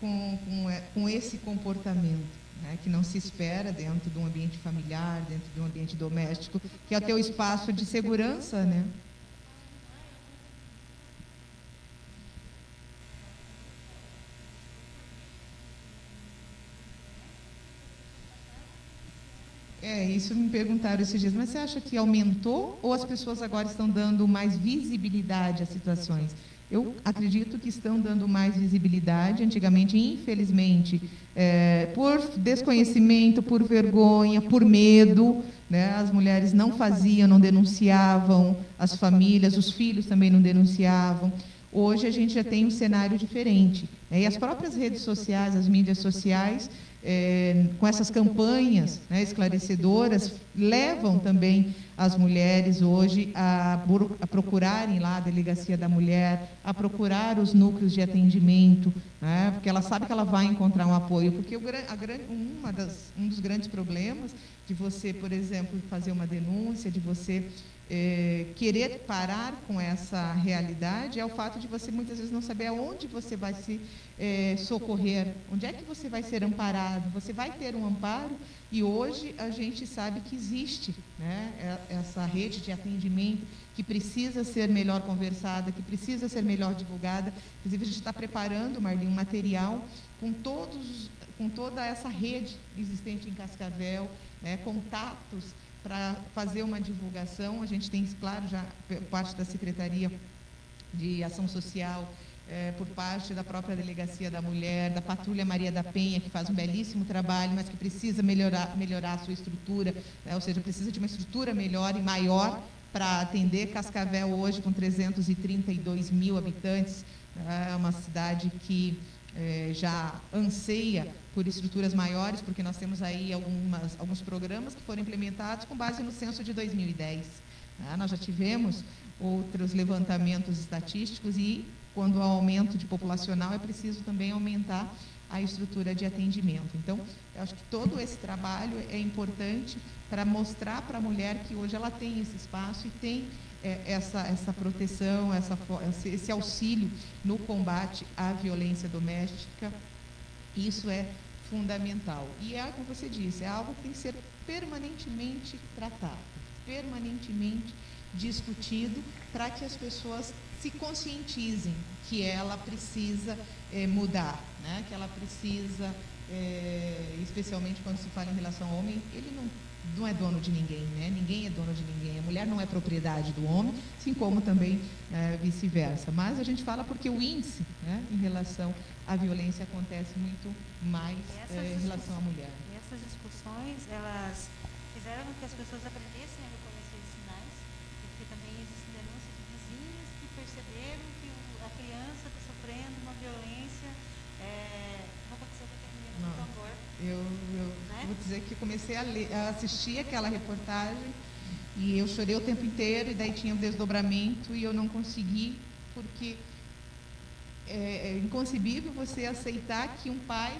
com, com, é, com esse comportamento. Né? que não se espera dentro de um ambiente familiar, dentro de um ambiente doméstico, que é o teu espaço de segurança, né? É, É, isso me perguntaram esses dias. Mas você acha que aumentou ou as pessoas agora estão dando mais visibilidade às situações? Eu acredito que estão dando mais visibilidade. Antigamente, infelizmente, é, por desconhecimento, por vergonha, por medo, né, as mulheres não faziam, não denunciavam, as famílias, os filhos também não denunciavam. Hoje a gente já tem um cenário diferente. Né, e as próprias redes sociais, as mídias sociais, é, com essas campanhas né, esclarecedoras, levam também as mulheres hoje a, a, procurarem lá a delegacia da mulher, a procurar os núcleos de atendimento, né, porque ela sabe que ela vai encontrar um apoio. Porque o, a, das, um dos grandes problemas de você, por exemplo, fazer uma denúncia, de você é, querer parar com essa realidade é o fato de você muitas vezes não saber aonde você vai se é, socorrer, onde é que você vai ser amparado, você vai ter um amparo e hoje a gente sabe que existe né, é, essa rede de atendimento que precisa ser melhor conversada, que precisa ser melhor divulgada. Inclusive a gente está preparando, Marlene, um material com todos, com toda essa rede existente em Cascavel, né, contatos para fazer uma divulgação. A gente tem, claro, já parte da Secretaria de Ação Social, é, por parte da própria Delegacia da Mulher, da Patrulha Maria da Penha, que faz um belíssimo trabalho, mas que precisa melhorar, melhorar a sua estrutura, né? ou seja, precisa de uma estrutura melhor e maior para atender Cascavel hoje, com 332 mil habitantes, é uma cidade que é, já anseia por estruturas maiores, porque nós temos aí algumas, alguns programas que foram implementados com base no censo de 2010. Né? Nós já tivemos outros levantamentos estatísticos e, quando há aumento de populacional, é preciso também aumentar a estrutura de atendimento. Então, eu acho que todo esse trabalho é importante para mostrar para a mulher que hoje ela tem esse espaço e tem é, essa, essa proteção, essa, esse auxílio no combate à violência doméstica. Isso é fundamental. E é como você disse, é algo que tem que ser permanentemente tratado, permanentemente discutido, para que as pessoas se conscientizem que ela precisa é, mudar, né? que ela precisa, é, especialmente quando se fala em relação ao homem, ele não não é dono de ninguém, né? Ninguém é dono de ninguém. A mulher não é propriedade do homem, assim como também é, vice-versa. Mas a gente fala porque o índice, né, em relação à violência acontece muito mais é, em relação à mulher. E essas discussões, elas fizeram com que as pessoas aprendessem a reconhecer os sinais, porque também existem denúncias de vizinhos que perceberam que a criança está sofrendo uma violência. É, não aconteceu com a menina do Eu, eu vou dizer que comecei a, ler, a assistir aquela reportagem e eu chorei o tempo inteiro e daí tinha um desdobramento e eu não consegui porque é, é inconcebível você aceitar que um pai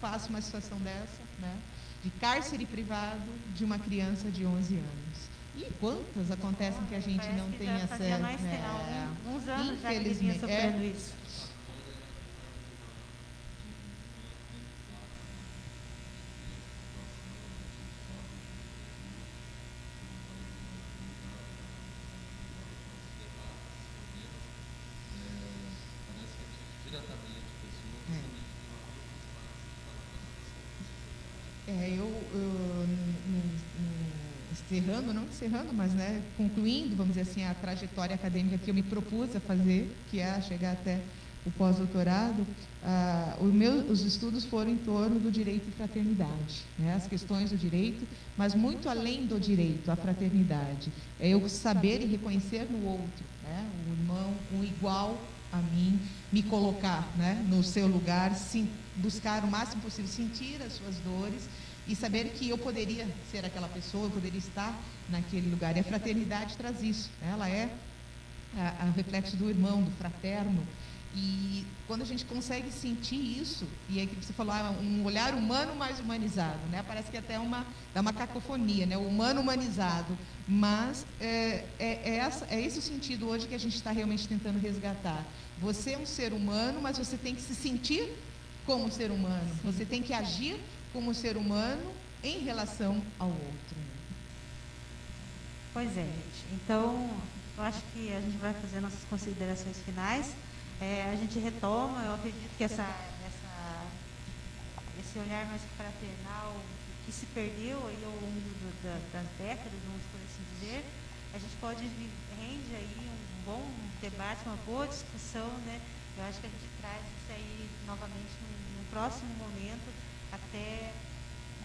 faça uma situação dessa, né? De cárcere privado de uma criança de 11 anos. E quantas acontecem que a gente não tem acesso? Né? Uns anos já que vinha sofrendo é, isso. É, eu, eu encerrando, não encerrando, mas né, concluindo, vamos dizer assim, a trajetória acadêmica que eu me propus a fazer, que é chegar até o pós-doutorado, ah, os estudos foram em torno do direito e fraternidade, né, as questões do direito, mas muito além do direito, a fraternidade. É eu saber e reconhecer no outro, né, o irmão, um igual a mim, me colocar né, no seu lugar, sim, buscar o máximo possível sentir as suas dores e saber que eu poderia ser aquela pessoa, eu poderia estar naquele lugar. E a fraternidade traz isso. Né? Ela é a, a reflexo do irmão, do fraterno. E quando a gente consegue sentir isso, e aí que você falou, ah, um olhar humano mais humanizado, né? Parece que até uma, é uma cacofonia, né? O humano humanizado. Mas é, é, é, essa, é esse o sentido hoje que a gente está realmente tentando resgatar. Você é um ser humano, mas você tem que se sentir como um ser humano. Você tem que agir como ser humano em relação ao outro. Pois é, gente. Então, eu acho que a gente vai fazer nossas considerações finais. É, a gente retoma, eu acredito que essa, essa, esse olhar mais fraternal, que se perdeu aí ao longo do, da, das décadas, vamos por assim dizer, a gente pode rende aí um bom debate, uma boa discussão, né? Eu acho que a gente traz isso aí novamente no, no próximo momento, até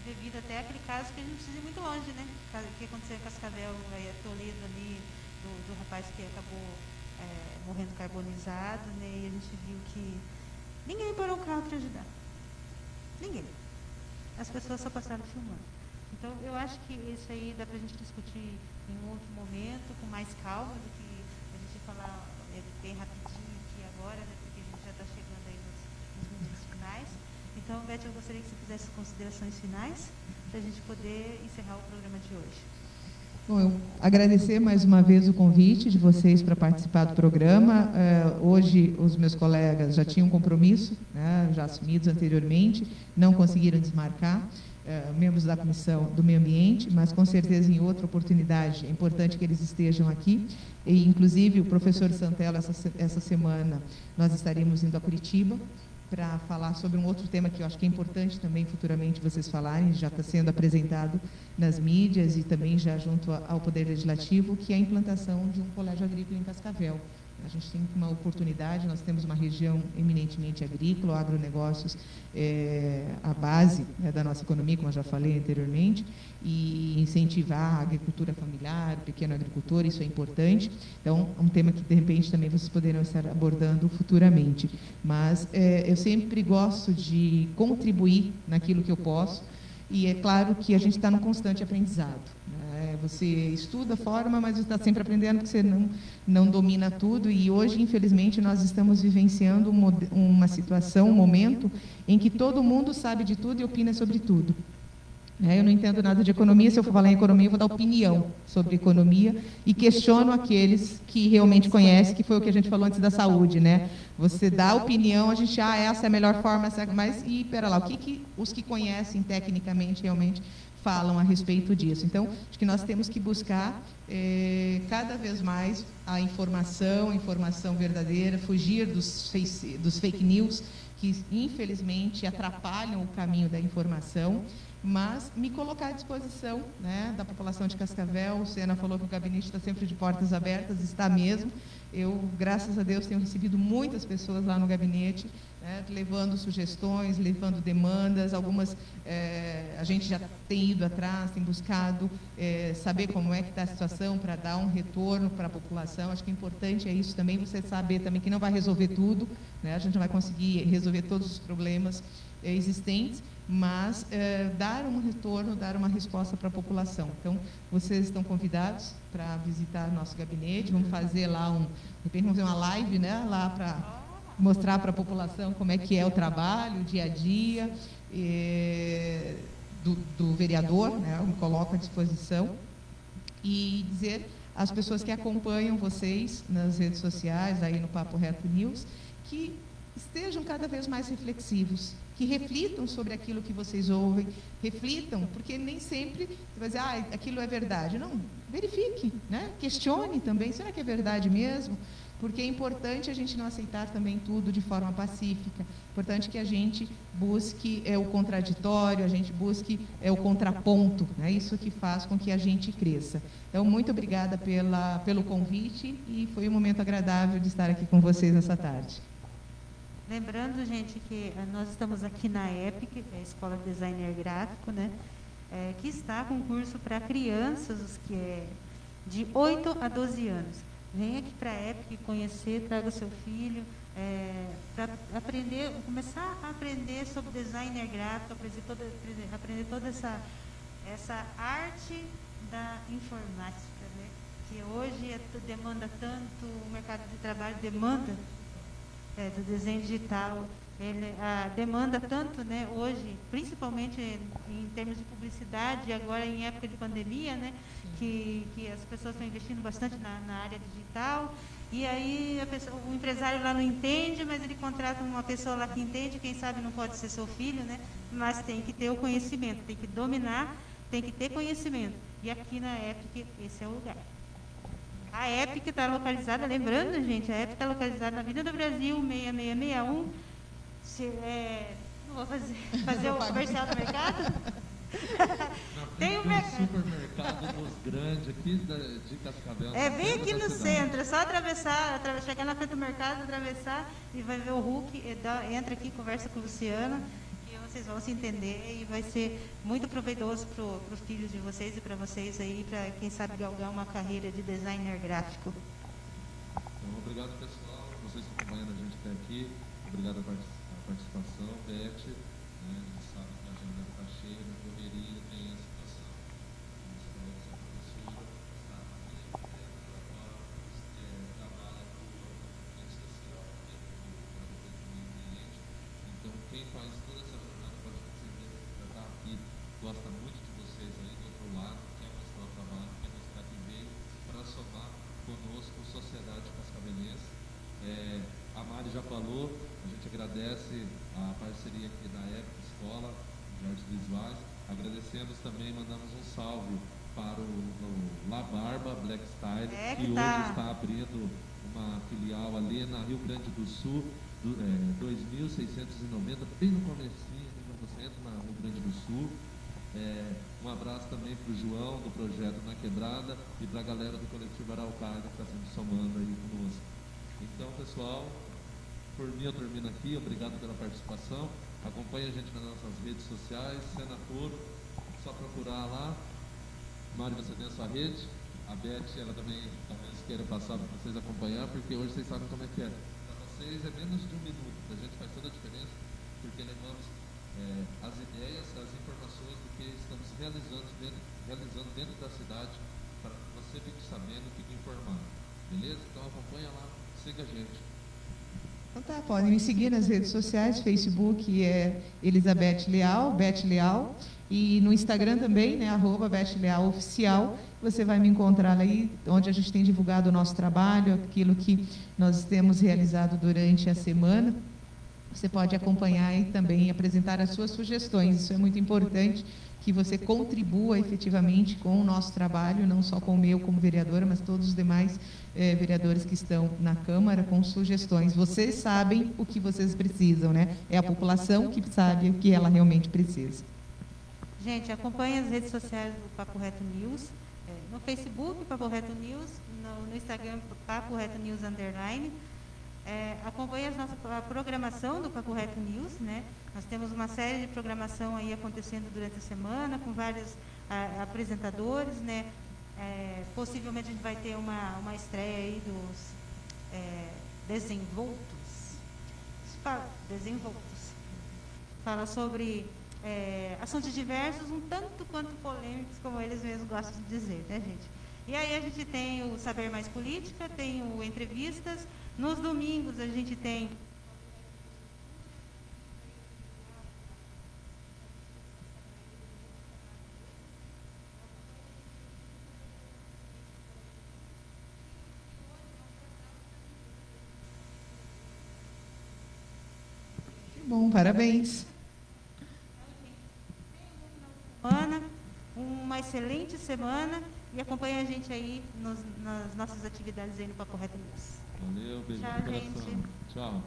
devido até aquele caso que a gente precisa ir muito longe, né? O que aconteceu em Cascavel, aí, Toledo ali, do, do rapaz que acabou é, morrendo carbonizado, né? E a gente viu que ninguém parou o carro para ajudar. Ninguém. As pessoas só passaram filmando. Então, eu acho que isso aí dá para a gente discutir em outro momento, com mais calma, do que a gente falar é, bem rapidinho aqui agora, né? Porque a gente já está chegando aí nos, nos minutos finais. Então, Beth, eu gostaria que você fizesse considerações finais para a gente poder encerrar o programa de hoje. Bom, eu agradecer mais uma vez o convite de vocês para participar do programa. Uh, hoje, os meus colegas já tinham compromisso, né, já assumidos anteriormente, não conseguiram desmarcar, uh, membros da Comissão do Meio Ambiente, mas com certeza em outra oportunidade é importante que eles estejam aqui. E, inclusive, o professor Santella, essa, essa semana, nós estaremos indo a Curitiba para falar sobre um outro tema que eu acho que é importante também futuramente vocês falarem, já está sendo apresentado nas mídias e também já junto ao Poder Legislativo, que é a implantação de um colégio agrícola em Cascavel. A gente tem uma oportunidade, nós temos uma região eminentemente agrícola, agronegócios é a base né, da nossa economia, como eu já falei anteriormente, e incentivar a agricultura familiar, o pequeno agricultor, isso é importante. Então, é um tema que, de repente, também vocês poderão estar abordando futuramente. Mas é, eu sempre gosto de contribuir naquilo que eu posso, e é claro que a gente está num constante aprendizado. Né? Você estuda, forma, mas está sempre aprendendo porque você não, não domina tudo. E hoje, infelizmente, nós estamos vivenciando uma situação, um momento em que todo mundo sabe de tudo e opina sobre tudo. É, eu não entendo nada de economia, se eu for falar em economia, eu vou dar opinião sobre economia e questiono aqueles que realmente conhecem, que foi o que a gente falou antes da saúde, né? Você dá opinião, a gente, ah, essa é a melhor forma, mas, e, pera lá, o que, que os que conhecem tecnicamente realmente falam a respeito disso? Então, acho que nós temos que buscar é, cada vez mais a informação, a informação verdadeira, fugir dos, face, dos fake news, que infelizmente atrapalham o caminho da informação mas me colocar à disposição né, da população de Cascavel. O Sena falou que o gabinete está sempre de portas abertas, está mesmo. Eu, graças a Deus, tenho recebido muitas pessoas lá no gabinete, né, levando sugestões, levando demandas. Algumas é, a gente já tem ido atrás, tem buscado é, saber como é que está a situação para dar um retorno para a população. Acho que importante é isso também, você saber também que não vai resolver tudo, né, a gente não vai conseguir resolver todos os problemas é, existentes, mas dar um retorno, dar uma resposta para a população. Então, vocês estão convidados para visitar nosso gabinete, vamos fazer lá um, de repente vamos fazer uma live, né, lá para mostrar para a população como é que é o trabalho, o dia a dia é, do, do, vereador, né, eu me coloco à disposição e dizer às pessoas que acompanham vocês nas redes sociais, aí no Papo Reto News, que estejam cada vez mais reflexivos, que reflitam sobre aquilo que vocês ouvem, reflitam, porque nem sempre você vai dizer, ah, aquilo é verdade. Não, verifique, né? questione também, será que é verdade mesmo? Porque é importante a gente não aceitar também tudo de forma pacífica. É importante que a gente busque é, o contraditório, a gente busque é, o contraponto. Né? Isso que faz com que a gente cresça. Então, muito obrigada pela, pelo convite e foi um momento agradável de estar aqui com vocês nessa tarde. Lembrando, gente, que eh, nós estamos aqui na EPIC, é a Escola de Designer Gráfico, né? É, que está com curso para crianças os que é de 8 a 12 anos. Venha aqui para a EPIC conhecer, traga seu filho, é, para aprender, começar a aprender sobre designer gráfico, aprender toda, aprender toda essa, essa arte da informática, né? que hoje é, demanda tanto, o mercado de trabalho demanda é, do desenho digital, ele a, demanda tanto, né, hoje, principalmente em termos de publicidade, agora em época de pandemia, né, que, que as pessoas estão investindo bastante na, na área digital, e aí pessoa, o empresário lá não entende, mas ele contrata uma pessoa lá que entende, quem sabe não pode ser seu filho, né, mas tem que ter o conhecimento, tem que dominar, tem que ter conhecimento. E aqui na Epic, esse é o lugar. A EPIC está localizada, lembrando, gente, a EPIC está localizada na Avenida do Brasil, 6661. Se, é, não vou fazer, fazer o comercial do mercado. Tem um mercado. supermercado dos grandes aqui da, de Cascavel. É bem aqui no centro, é só atravessar, atra- chegar na frente do mercado, atravessar e vai ver o Hulk, e dá- entra aqui, conversa com o Luciano, e vocês vão se entender e vai ser muito proveitoso para os filhos de vocês e para vocês aí, para quem sabe galgar uma carreira de designer gráfico. Então, obrigado pessoal, vocês acompanhando a gente até aqui. Obrigado a, partic- a participação, Beth. Né, a gente sabe que a agenda está cheia, na correria, tem a situação. A gente falou que essa professora está na minha trabalha com a rede social, né, com o meio ambiente. Então, quem faz toda essa jornada para vocês verem que já está aqui, gosta muito de vocês aí do outro lado, quer mostrar o trabalho, quer mostrar que veio para somar conosco, sociedade cascavelense. É, a Mari já falou, a gente agradece a parceria aqui da Época Escola, de Artes Visuais. Agradecemos também, mandamos um salve para o, o La Barba Black Style, É que que hoje tá. está abrindo uma filial ali na Rio Grande do Sul, do, é, 2.690, bem no comecinho, você entra na Rio Grande do Sul. É, um abraço também para o João, do projeto Na Quebrada, e para a galera do coletivo Araucária que está sempre somando aí conosco. Então, pessoal, por mim eu termino aqui, obrigado pela participação. Acompanhe a gente nas nossas redes sociais, Senaforo, só procurar lá. Mário, você tem a sua rede. A Beth, ela também talvez queira passar para vocês acompanhar, porque hoje vocês sabem como é que é. Para vocês é menos de um minuto, a gente faz toda a diferença, porque levamos é, as ideias, as informações do que estamos realizando dentro, realizando dentro da cidade, para que você fique sabendo, fique informado. Beleza? Então acompanha lá, siga a gente. Então tá, podem me seguir nas redes sociais, Facebook é Elizabeth Leal, Beth Leal, e no Instagram também, né, arroba Beth Leal Oficial. Você vai me encontrar aí, onde a gente tem divulgado o nosso trabalho, aquilo que nós temos realizado durante a semana. Você pode acompanhar e também apresentar as suas sugestões. Isso é muito importante que você contribua efetivamente com o nosso trabalho, não só com o meu como vereadora, mas todos os demais eh, vereadores que estão na Câmara com sugestões. Vocês sabem o que vocês precisam, né? É a população que sabe o que ela realmente precisa. Gente, acompanhe as redes sociais do Papo Reto News. é, no Facebook, Papo Reto News. No, no Instagram, Papo Reto News Underline. É, acompanhe as nossa, a programação do Papo Reto News. Né? Nós temos uma série de programação aí acontecendo durante a semana, com vários ah, apresentadores. Né? É, possivelmente a gente vai ter uma, uma estreia aí dos é, desenvoltos. Fala- Desenvoltos fala sobre é, assuntos diversos, um tanto quanto polêmicos, como eles mesmos gostam de dizer, né, gente? E aí a gente tem o Saber Mais Política, tem o Entrevistas. Nos domingos a gente tem bom, parabéns. semana, uma excelente semana e acompanhe a gente aí nos- nas nossas atividades aí no Papo Reto News. Valeu, beijo Tchau, gente. Tchau.